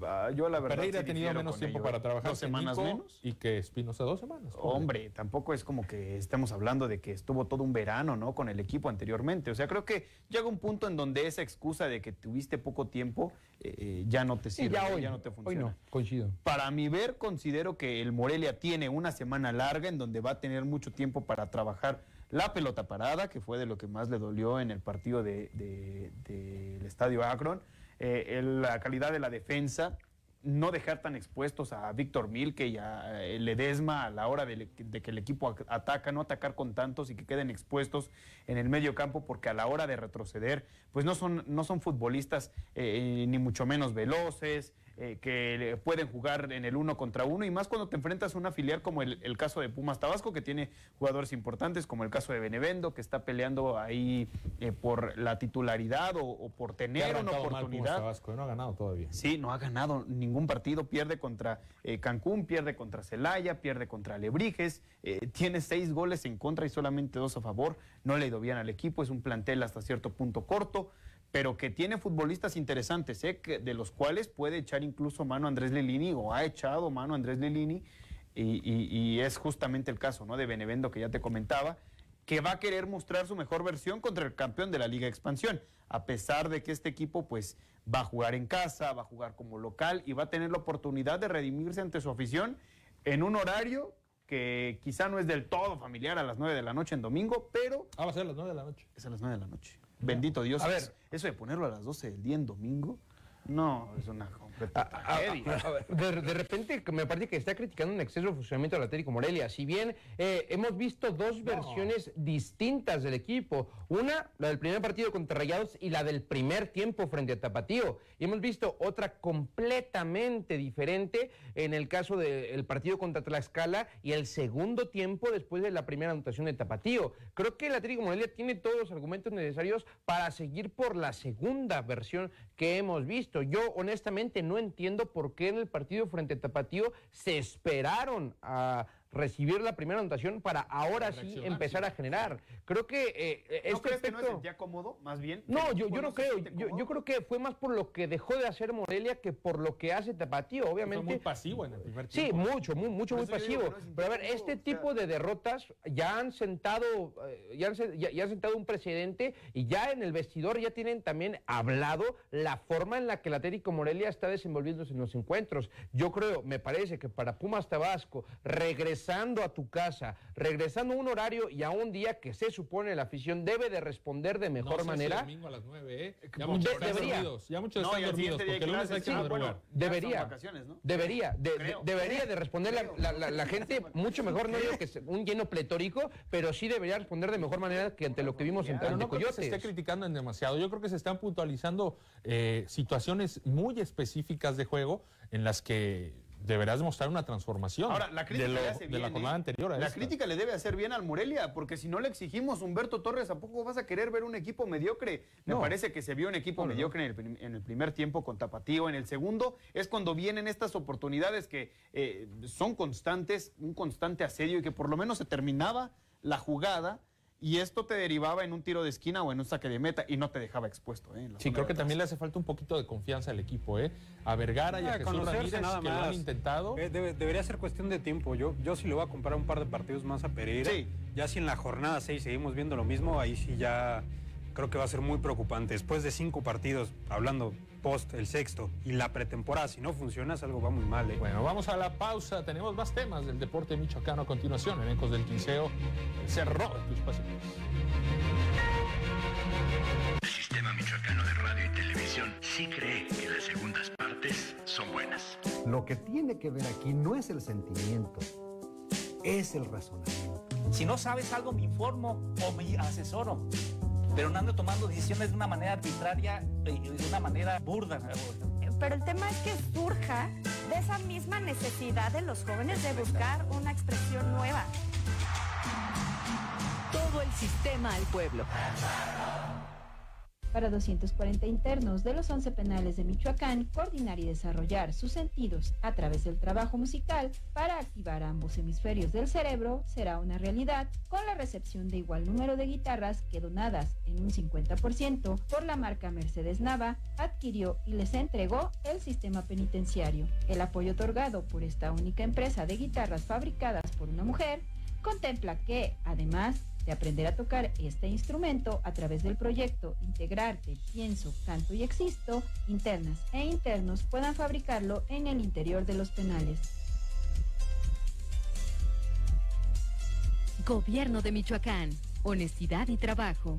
Ah, yo la verdad. Pereira sí ha tenido menos tiempo ello. para trabajar. Dos semanas Nico menos. Y que Espinosa dos semanas. Hombre, tampoco es como que estemos hablando de que estuvo todo un verano, ¿no? Con el equipo anteriormente. O sea, creo que llega un punto en donde esa excusa de que tuviste poco tiempo eh, eh, ya no te Sí, sirve, ya ¿no? hoy, ya no te hoy funciona. no, coincido. Para mi ver, considero que el Morelia tiene una semana larga en donde va a tener mucho tiempo para trabajar la pelota parada, que fue de lo que más le dolió en el partido del de, de- del Estadio Akron, eh, la calidad de la defensa, no dejar tan expuestos a Víctor Milke y a eh, Ledesma a la hora de, que el equipo ac- ataca, no atacar con tantos y que queden expuestos en el medio campo, porque a la hora de retroceder, pues no son, no son futbolistas eh, ni mucho menos veloces, eh, que pueden jugar en el uno contra uno, y más cuando te enfrentas a una filial como el, el caso de Pumas Tabasco, que tiene jugadores importantes, como el caso de Benevendo, que está peleando ahí eh, por la titularidad o, o por tener una mal oportunidad. Tabasco, no ha ganado todavía. Sí, no ha ganado ningún partido, pierde contra eh, Cancún, pierde contra Celaya, pierde contra Alebrijes, eh, tiene seis goles en contra y solamente dos a favor, no le ha ido bien al equipo, es un plantel hasta cierto punto corto, pero que tiene futbolistas interesantes, eh, que- de los cuales puede echar incluso mano Andrés Lilini o ha echado mano Andrés Lilini, y, y- y es justamente el caso ¿no? de Benevendo que ya te comentaba, que va a querer mostrar su mejor versión contra el campeón de la Liga Expansión, a pesar de que este equipo pues va a jugar en casa, va a jugar como local y va a tener la oportunidad de redimirse ante su afición en un horario que quizá no es del todo familiar a las 9 de la noche en domingo, pero... Ah, va a ser a las 9 de la noche. Es a las 9 de la noche. Bendito Dios. A ver. es- Eso de ponerlo a las 12 del día en domingo, no, es una A- a- tragedia. a ver, de, de repente me parece que está criticando un exceso de funcionamiento del Atlético Morelia. Si bien eh, hemos visto dos versiones distintas del equipo, una, la del primer partido contra Rayados y la del primer tiempo frente a Tapatío. Y hemos visto otra completamente diferente en el caso del partido contra Tlaxcala y el segundo tiempo después de la primera anotación de Tapatío. Creo que el Atlético Morelia tiene todos los argumentos necesarios para seguir por la segunda versión que hemos visto. Yo honestamente no entiendo por qué en el partido frente a Tapatío se esperaron a recibir la primera anotación para ahora sí empezar sí. a generar. Creo que eh, ¿No este crees que no se aspecto- sentía cómodo, más bien? no, ¿Que el yo, yo no creo. Yo, yo creo que fue más por lo que dejó de hacer Morelia que por lo que hace Tapatío. Obviamente. Fue muy pasivo en el primer Sí, tiempo. mucho, muy, mucho, muy digo pasivo. no Pero a ver, este o sea- tipo de derrotas ya han sentado, eh, ya han, ya- ya han sentado un precedente y ya en el vestidor ya tienen también hablado la forma en la que el Atlético Morelia está desenvolviéndose en los encuentros. Yo creo, me parece que para Pumas Tabasco, regresando a tu casa, regresando a un horario y a un día que se supone la afición debe de responder de No mejor sé si manera. domingo a las 9, ¿eh? Ya De- muchos están debería. dormidos. Ya muchos No, están dormidos porque el hay lunes hay clases, que sí, madrugar. bueno, ya son Debería, vacaciones, ¿no? debería, de- de- debería de responder la, Creo. la- la- la gente mucho mejor, no digo que sea un lleno pletórico, pero sí debería responder de mejor manera que ante lo que vimos en Pero no creo que se esté criticando en demasiado. Yo creo que se están puntualizando eh, situaciones muy específicas de juego en las que deberás demostrar una transformación Ahora, la crítica de, lo- le hace de bien, la ¿eh? jornada anterior a La esta. crítica le debe hacer bien al Morelia, porque si no le exigimos Humberto Torres, ¿a poco vas a querer ver un equipo mediocre? Me No. parece que se vio un equipo No, no, mediocre En, el, en el primer tiempo con Tapatío. En el segundo es cuando vienen estas oportunidades que eh, son constantes, un constante asedio y que por lo menos se terminaba la jugada. Y esto te derivaba en un tiro de esquina o en un saque de meta y no te dejaba expuesto. ¿eh? en la Sí, creo que también le hace falta un poquito de confianza al equipo, ¿eh? A Vergara y a Ah, Jesús Ramírez, nada que lo han más. intentado. Eh, debe- debería ser cuestión de tiempo. Yo, yo sí le voy a comparar un par de partidos más a Pereira. Sí. Ya si en la jornada 6 seguimos viendo lo mismo, ahí sí ya creo que va a ser muy preocupante. Después de cinco partidos, hablando post el sexto y la pretemporada, si no funciona, es algo va muy mal. ¿eh? Bueno, vamos a la pausa. Tenemos más temas del deporte michoacano a continuación. En Ecos del Quinceo, de tus pasos. El Sistema Michoacano de Radio y Televisión sí cree que las segundas partes son buenas. Lo que tiene que ver aquí no es el sentimiento, es el razonamiento. Si no sabes algo, me informo o me asesoro. Pero no ando tomando decisiones de una manera arbitraria y de una manera burda. Pero el tema es que surja de esa misma necesidad de los jóvenes de buscar una expresión nueva. Todo el sistema al pueblo. Para 240 internos de los 11 penales de Michoacán coordinar y desarrollar sus sentidos a través del trabajo musical para activar ambos hemisferios del cerebro será una realidad con la recepción de igual número de guitarras que donadas en un 50% por la marca Mercedes Nava adquirió y les entregó el sistema penitenciario. El apoyo otorgado por esta única empresa de guitarras fabricadas por una mujer contempla que, además de aprender a tocar este instrumento a través del proyecto Integrarte, Pienso, Canto y Existo, internas e internos puedan fabricarlo en el interior de los penales. Gobierno de Michoacán. Honestidad y trabajo.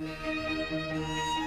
Thank you.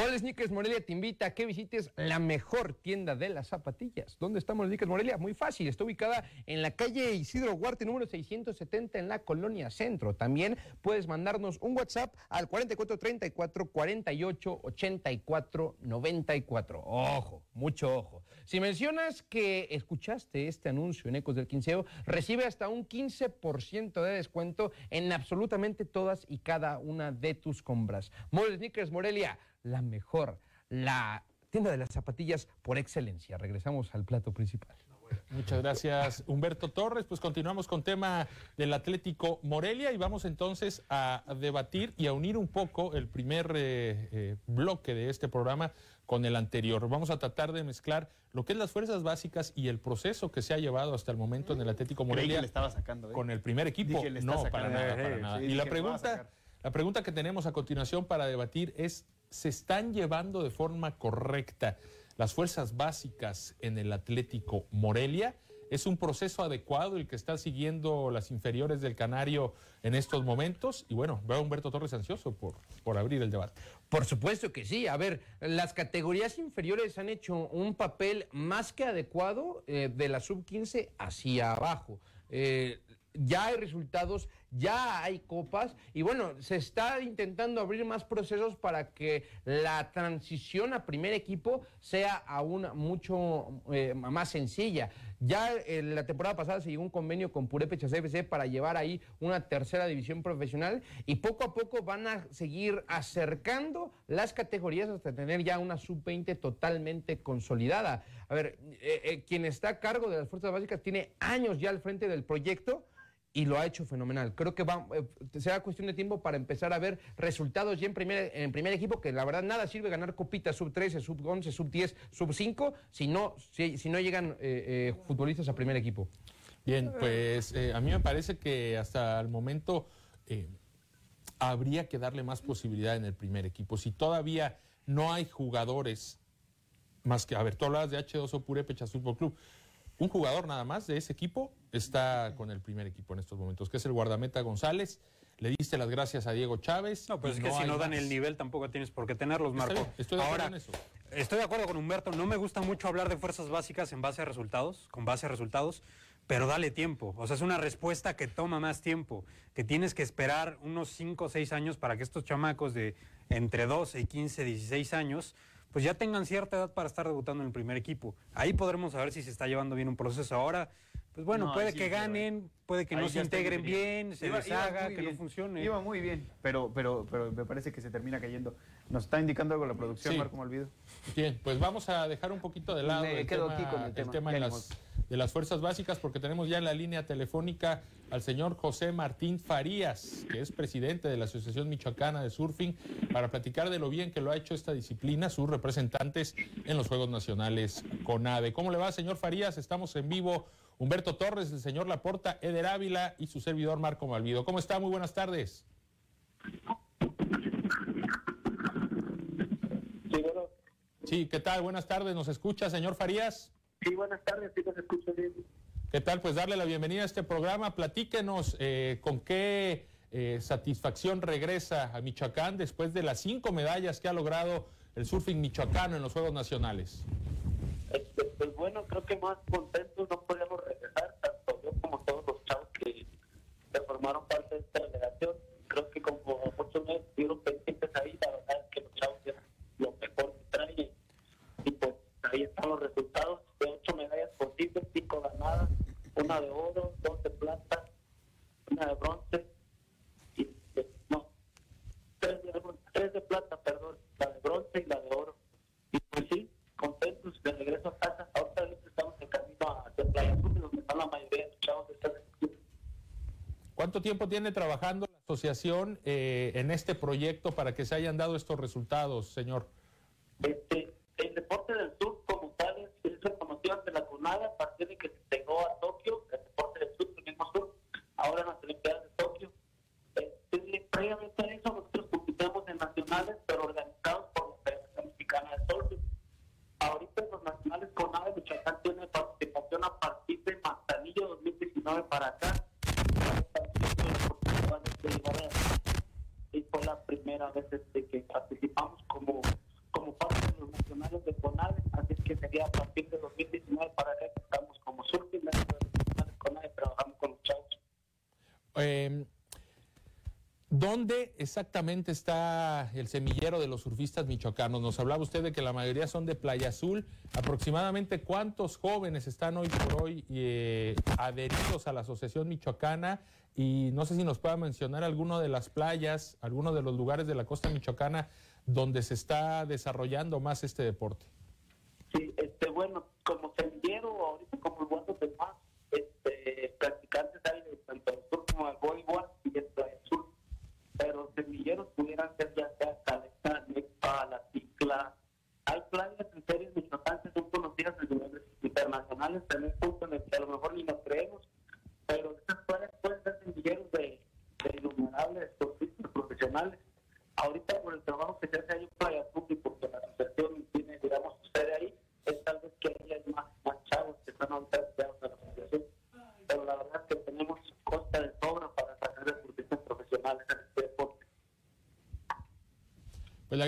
Mole Sneakers Morelia te invita a que visites la mejor tienda de las zapatillas. ¿Dónde está Mole Sneakers Morelia? Muy fácil, está ubicada en la calle Isidro Huarte, número 670 en la Colonia Centro. También puedes mandarnos un WhatsApp al 4434 48 84 94. Ojo, mucho ojo. Si mencionas que escuchaste este anuncio en Ecos del Quinceo, recibe hasta un 15% de descuento en absolutamente todas y cada una de tus compras. Mole Sneakers Morelia la mejor, la tienda de las zapatillas por excelencia. Regresamos al plato principal. Muchas gracias, Humberto Torres. Pues continuamos con tema del Atlético Morelia y vamos entonces a debatir y a unir un poco el primer eh, eh, bloque de este programa con el anterior. Vamos a tratar de mezclar lo que es las fuerzas básicas y el proceso que se ha llevado hasta el momento en el Atlético Morelia le estaba sacando, ¿eh? con el primer equipo. Dije, le está no, sacando. para nada, para nada. sí, y dije, la pregunta, la pregunta que tenemos a continuación para debatir es, ¿se están llevando de forma correcta las fuerzas básicas en el Atlético Morelia? ¿Es un proceso adecuado el que está siguiendo las inferiores del Canario en estos momentos? Y bueno, veo a Humberto Torres ansioso por, por abrir el debate. Por supuesto que sí. A ver, las categorías inferiores han hecho un papel más que adecuado eh, de la sub-15 hacia abajo. Eh, ya hay resultados, ya hay copas y bueno, se está intentando abrir más procesos para que la transición a primer equipo sea aún mucho eh, más sencilla. Ya en la temporada pasada se llegó un convenio con Purépechas FC para llevar ahí una tercera división profesional y poco a poco van a seguir acercando las categorías hasta tener ya una sub-20 totalmente consolidada. A ver, eh, eh, quien está a cargo de las fuerzas básicas tiene años ya al frente del proyecto y lo ha hecho fenomenal. Creo que va, eh, será cuestión de tiempo para empezar a ver resultados ya en primer, en primer equipo, que la verdad nada sirve ganar copitas sub 13, sub 11, sub 10, sub 5, si no, si, no llegan eh, eh, futbolistas a primer equipo. Bien, pues a mí me parece que hasta el momento habría que darle más posibilidad en el primer equipo. Si todavía no hay jugadores más que, a ver, tú hablabas de H2O Purépechas Fútbol Club. Un jugador nada más de ese equipo está con el primer equipo en estos momentos, que es el guardameta González. Le diste las gracias a Diego Chávez. No, y es que si no dan más. el nivel tampoco tienes por qué tenerlos, Marco. bien, estoy de acuerdo Ahora, en eso. estoy de acuerdo con Humberto. No me gusta mucho hablar de fuerzas básicas en base a resultados, con base a resultados, pero dale tiempo. O sea, es una respuesta que toma más tiempo, que tienes que esperar unos 5 o 6 años para que estos chamacos de entre 12 y 15, 16 años pues ya tengan cierta edad para estar debutando en el primer equipo. Ahí podremos saber si se está llevando bien un proceso. Ahora, pues bueno, No, puede sí, que pero, ganen, puede que no se integren bien, se Iba- les iba haga, muy que no funcione. Iba muy bien, pero, pero, pero me parece que se termina cayendo. ¿Nos está indicando algo la producción, Sí. Marco Malvido? Bien, pues vamos a dejar un poquito de lado Me el quedo tema, aquí con el tema. en Ya las de las fuerzas básicas porque tenemos ya en la línea telefónica al señor José Martín Farías, que es presidente de la Asociación Michoacana de Surfing, para platicar de lo bien que lo ha hecho esta disciplina, sus representantes en los Juegos Nacionales CONADE. ¿Cómo le va, señor Farías? Estamos en vivo. Humberto Torres, el señor Laporta, Eder Ávila y su servidor Marco Malvido. ¿Cómo está? Muy buenas tardes. Sí, ¿qué tal? Buenas tardes. ¿Nos escucha, señor Farías? Sí, buenas tardes. Sí, nos escucho bien. ¿Qué tal? Pues darle la bienvenida a este programa. Platíquenos eh, con qué eh, satisfacción regresa a Michoacán después de las cinco medallas que ha logrado el surfing michoacano en los Juegos Nacionales. Este, pues bueno, creo que más contentos no podíamos ¿Cuánto tiempo tiene trabajando la asociación eh, en este proyecto para que se hayan dado estos resultados, señor? Eh, ¿Dónde exactamente está el semillero de los surfistas michoacanos? Nos hablaba usted de que la mayoría son de Playa Azul. ¿Aproximadamente cuántos jóvenes están hoy por hoy eh, adheridos a la Asociación Michoacana? Y no sé si nos pueda mencionar alguno de las playas, alguno de los lugares de la costa michoacana donde se está desarrollando más este deporte. Sí, este, bueno,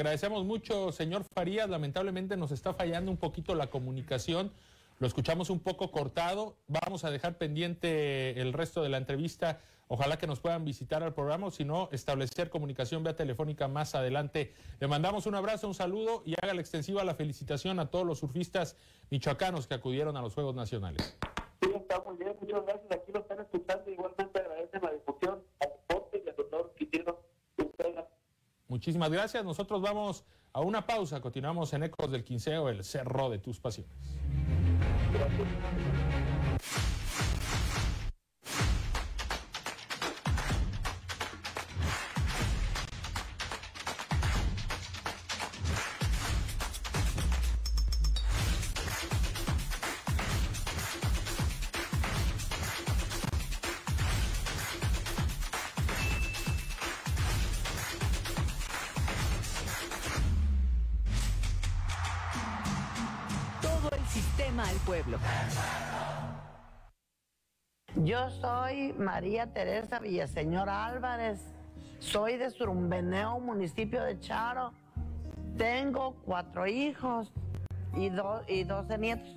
agradecemos mucho, señor Farías. Lamentablemente nos está fallando un poquito la comunicación. Lo escuchamos un poco cortado. Vamos a dejar pendiente el resto de la entrevista. Ojalá que nos puedan visitar al programa, o si no, establecer comunicación vía telefónica más adelante. Le mandamos un abrazo, un saludo y haga la extensiva la felicitación a todos los surfistas michoacanos que acudieron a los Juegos Nacionales. Muchísimas gracias. Nosotros vamos a una pausa. Continuamos en Ecos del Quinceo, el cerro de tus pasiones. Sistema al pueblo. Yo soy María Teresa Villaseñor Álvarez. Soy de Surumbeneo, municipio de Charo. Tengo cuatro hijos y, do- y 12 nietos.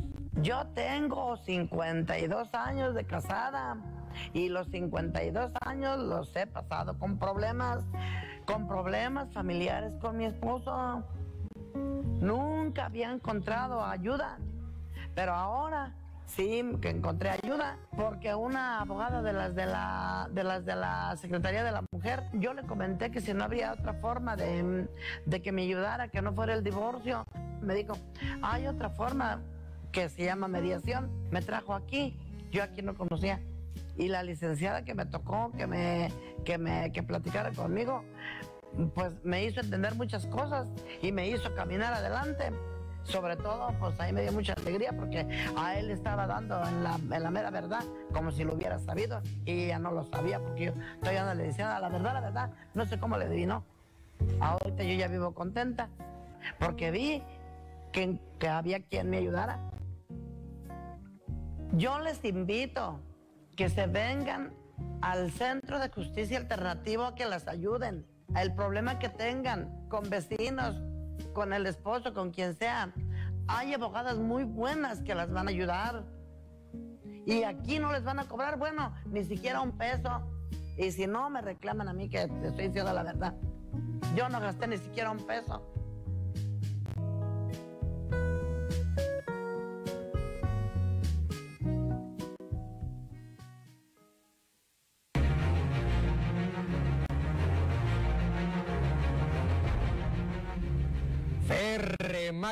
Yo tengo 52 años de casada y los 52 años los he pasado con problemas, con problemas familiares con mi esposo. Nunca había encontrado ayuda, pero ahora sí que encontré ayuda porque una abogada de las de la de las de la Secretaría de la Mujer, yo le comenté que si no había otra forma de, de que me ayudara, que no fuera el divorcio, me dijo, hay otra forma que se llama mediación. Me trajo aquí, yo aquí no conocía. Y la licenciada que me tocó, que me, que me que platicara conmigo, pues me hizo entender muchas cosas y me hizo caminar adelante. Sobre todo, pues ahí me dio mucha alegría porque a él estaba dando en la, en la mera verdad, como si lo hubiera sabido, y ella no lo sabía porque yo todavía no le decía la verdad, la verdad, no sé cómo le adivinó. Ahorita yo ya vivo contenta porque vi que, que había quien me ayudara. Yo les invito que se vengan al Centro de Justicia Alternativo a que las ayuden. El problema que tengan con vecinos, con el esposo, con quien sea. Hay abogadas muy buenas que las van a ayudar. Y aquí no les van a cobrar, bueno, ni siquiera un peso. Y si no, me reclaman a mí que estoy diciendo la verdad. Yo no gasté ni siquiera un peso.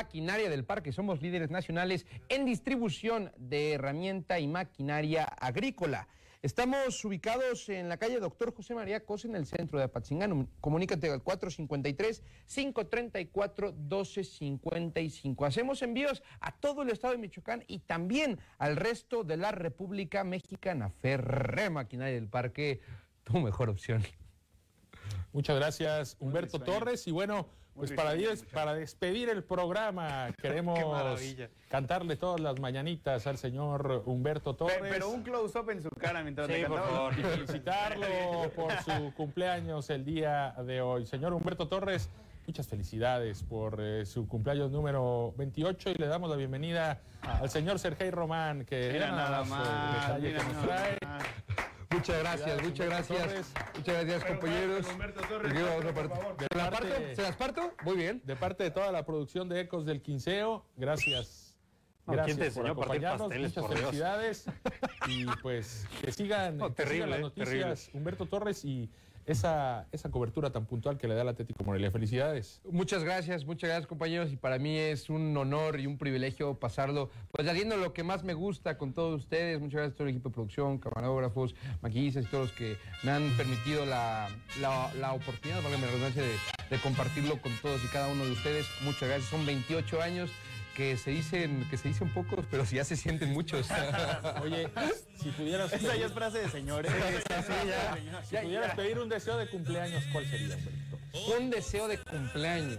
Maquinaria del Parque. Somos líderes nacionales en distribución de herramienta y maquinaria agrícola. Estamos ubicados en la calle Doctor José María Cosa, en el centro de Apatzingán. Comunícate al 453-534-1255. Hacemos envíos a todo el estado de Michoacán y también al resto de la República Mexicana. Ferre Maquinaria del Parque, tu mejor opción. Muchas gracias, Humberto Torres. Y bueno, pues para, diez- para despedir el programa, [LAUGHS] queremos cantarle todas las mañanitas al señor Humberto Torres. Pe- Pero un close-up en su cara mientras Sí, le por favor. Y felicitarlo por su cumpleaños el día de hoy. Señor Humberto Torres, muchas felicidades por eh, su cumpleaños número 28 y le damos la bienvenida al señor Sergei Román, que Mira era nada el más, nada trae. Muchas gracias, muchas gracias. Muchas gracias, compañeros. ¿Se las parte- parto? ¿Se las parto? Muy bien. De parte de toda la producción de Ecos del Quinceo, gracias. Gracias ¿quién te por acompañarnos, muchas por Dios? felicidades y pues que sigan, No, que sigan terrible, las noticias terrible. Humberto Torres y esa, esa cobertura tan puntual que le da el Atlético Morelia. Felicidades. Muchas gracias, muchas gracias compañeros y para mí es un honor y un privilegio pasarlo, pues haciendo lo que más me gusta con todos ustedes. Muchas gracias a todo el equipo de producción, camarógrafos, maquillistas y todos los que me han permitido la, la, la oportunidad, valga la redundancia, de, de compartirlo con todos y cada uno de ustedes. Muchas gracias, son 28 años que se dicen que se dicen pocos, pero sí ya se sienten muchos. [LAUGHS] Oye, si pudieras Esa ya es frase de señores. si pudieras pedir un deseo de cumpleaños, ¿cuál sería? Humberto? Un deseo de cumpleaños.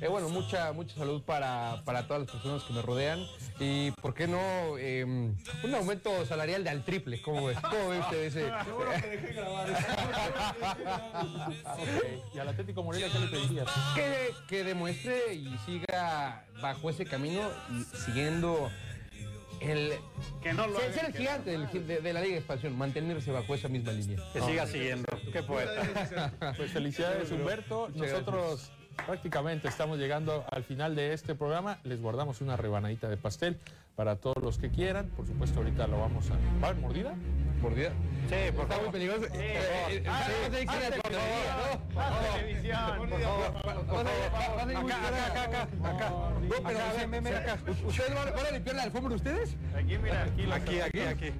Eh, bueno, mucha, mucha salud para, para todas las personas que me rodean. Y, ¿por qué no? eh, un aumento salarial de al triple. ¿Cómo ves? ¿Cómo ve usted ese? [LAUGHS] [LAUGHS] Ok, ¿Y al Atlético Morelia qué le pedirías? que, que demuestre y siga bajo ese camino y siguiendo el... Que no lo ser, el gigante del- de, de la Liga de Expansión, mantenerse bajo esa misma línea. Que siga siguiendo. Qué poeta. Pues felicidades, Humberto. Nosotros prácticamente estamos llegando al final de este programa. Les guardamos una rebanadita de pastel para todos los que quieran. Por supuesto, ahorita lo vamos a. ¿Va a haber mordida? ¿Mordida? Sí, por Está muy favor. peligroso. Eh, eh, Ah, ¿sabes de qué haz era televisión, tontería, haz televisión, por favor. Acá, acá, acá, acá. No, pero Acá. ¿Ustedes van, a limpiar la alfombra ustedes? Aquí, mira, aquí. la- Aquí, aquí, aquí.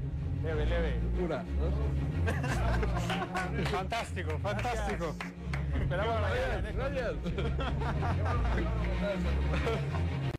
Leve, leve. Pura. [LAUGHS] Fantástico, fantástico. Esperamos mañana. Gracias. [LAUGHS]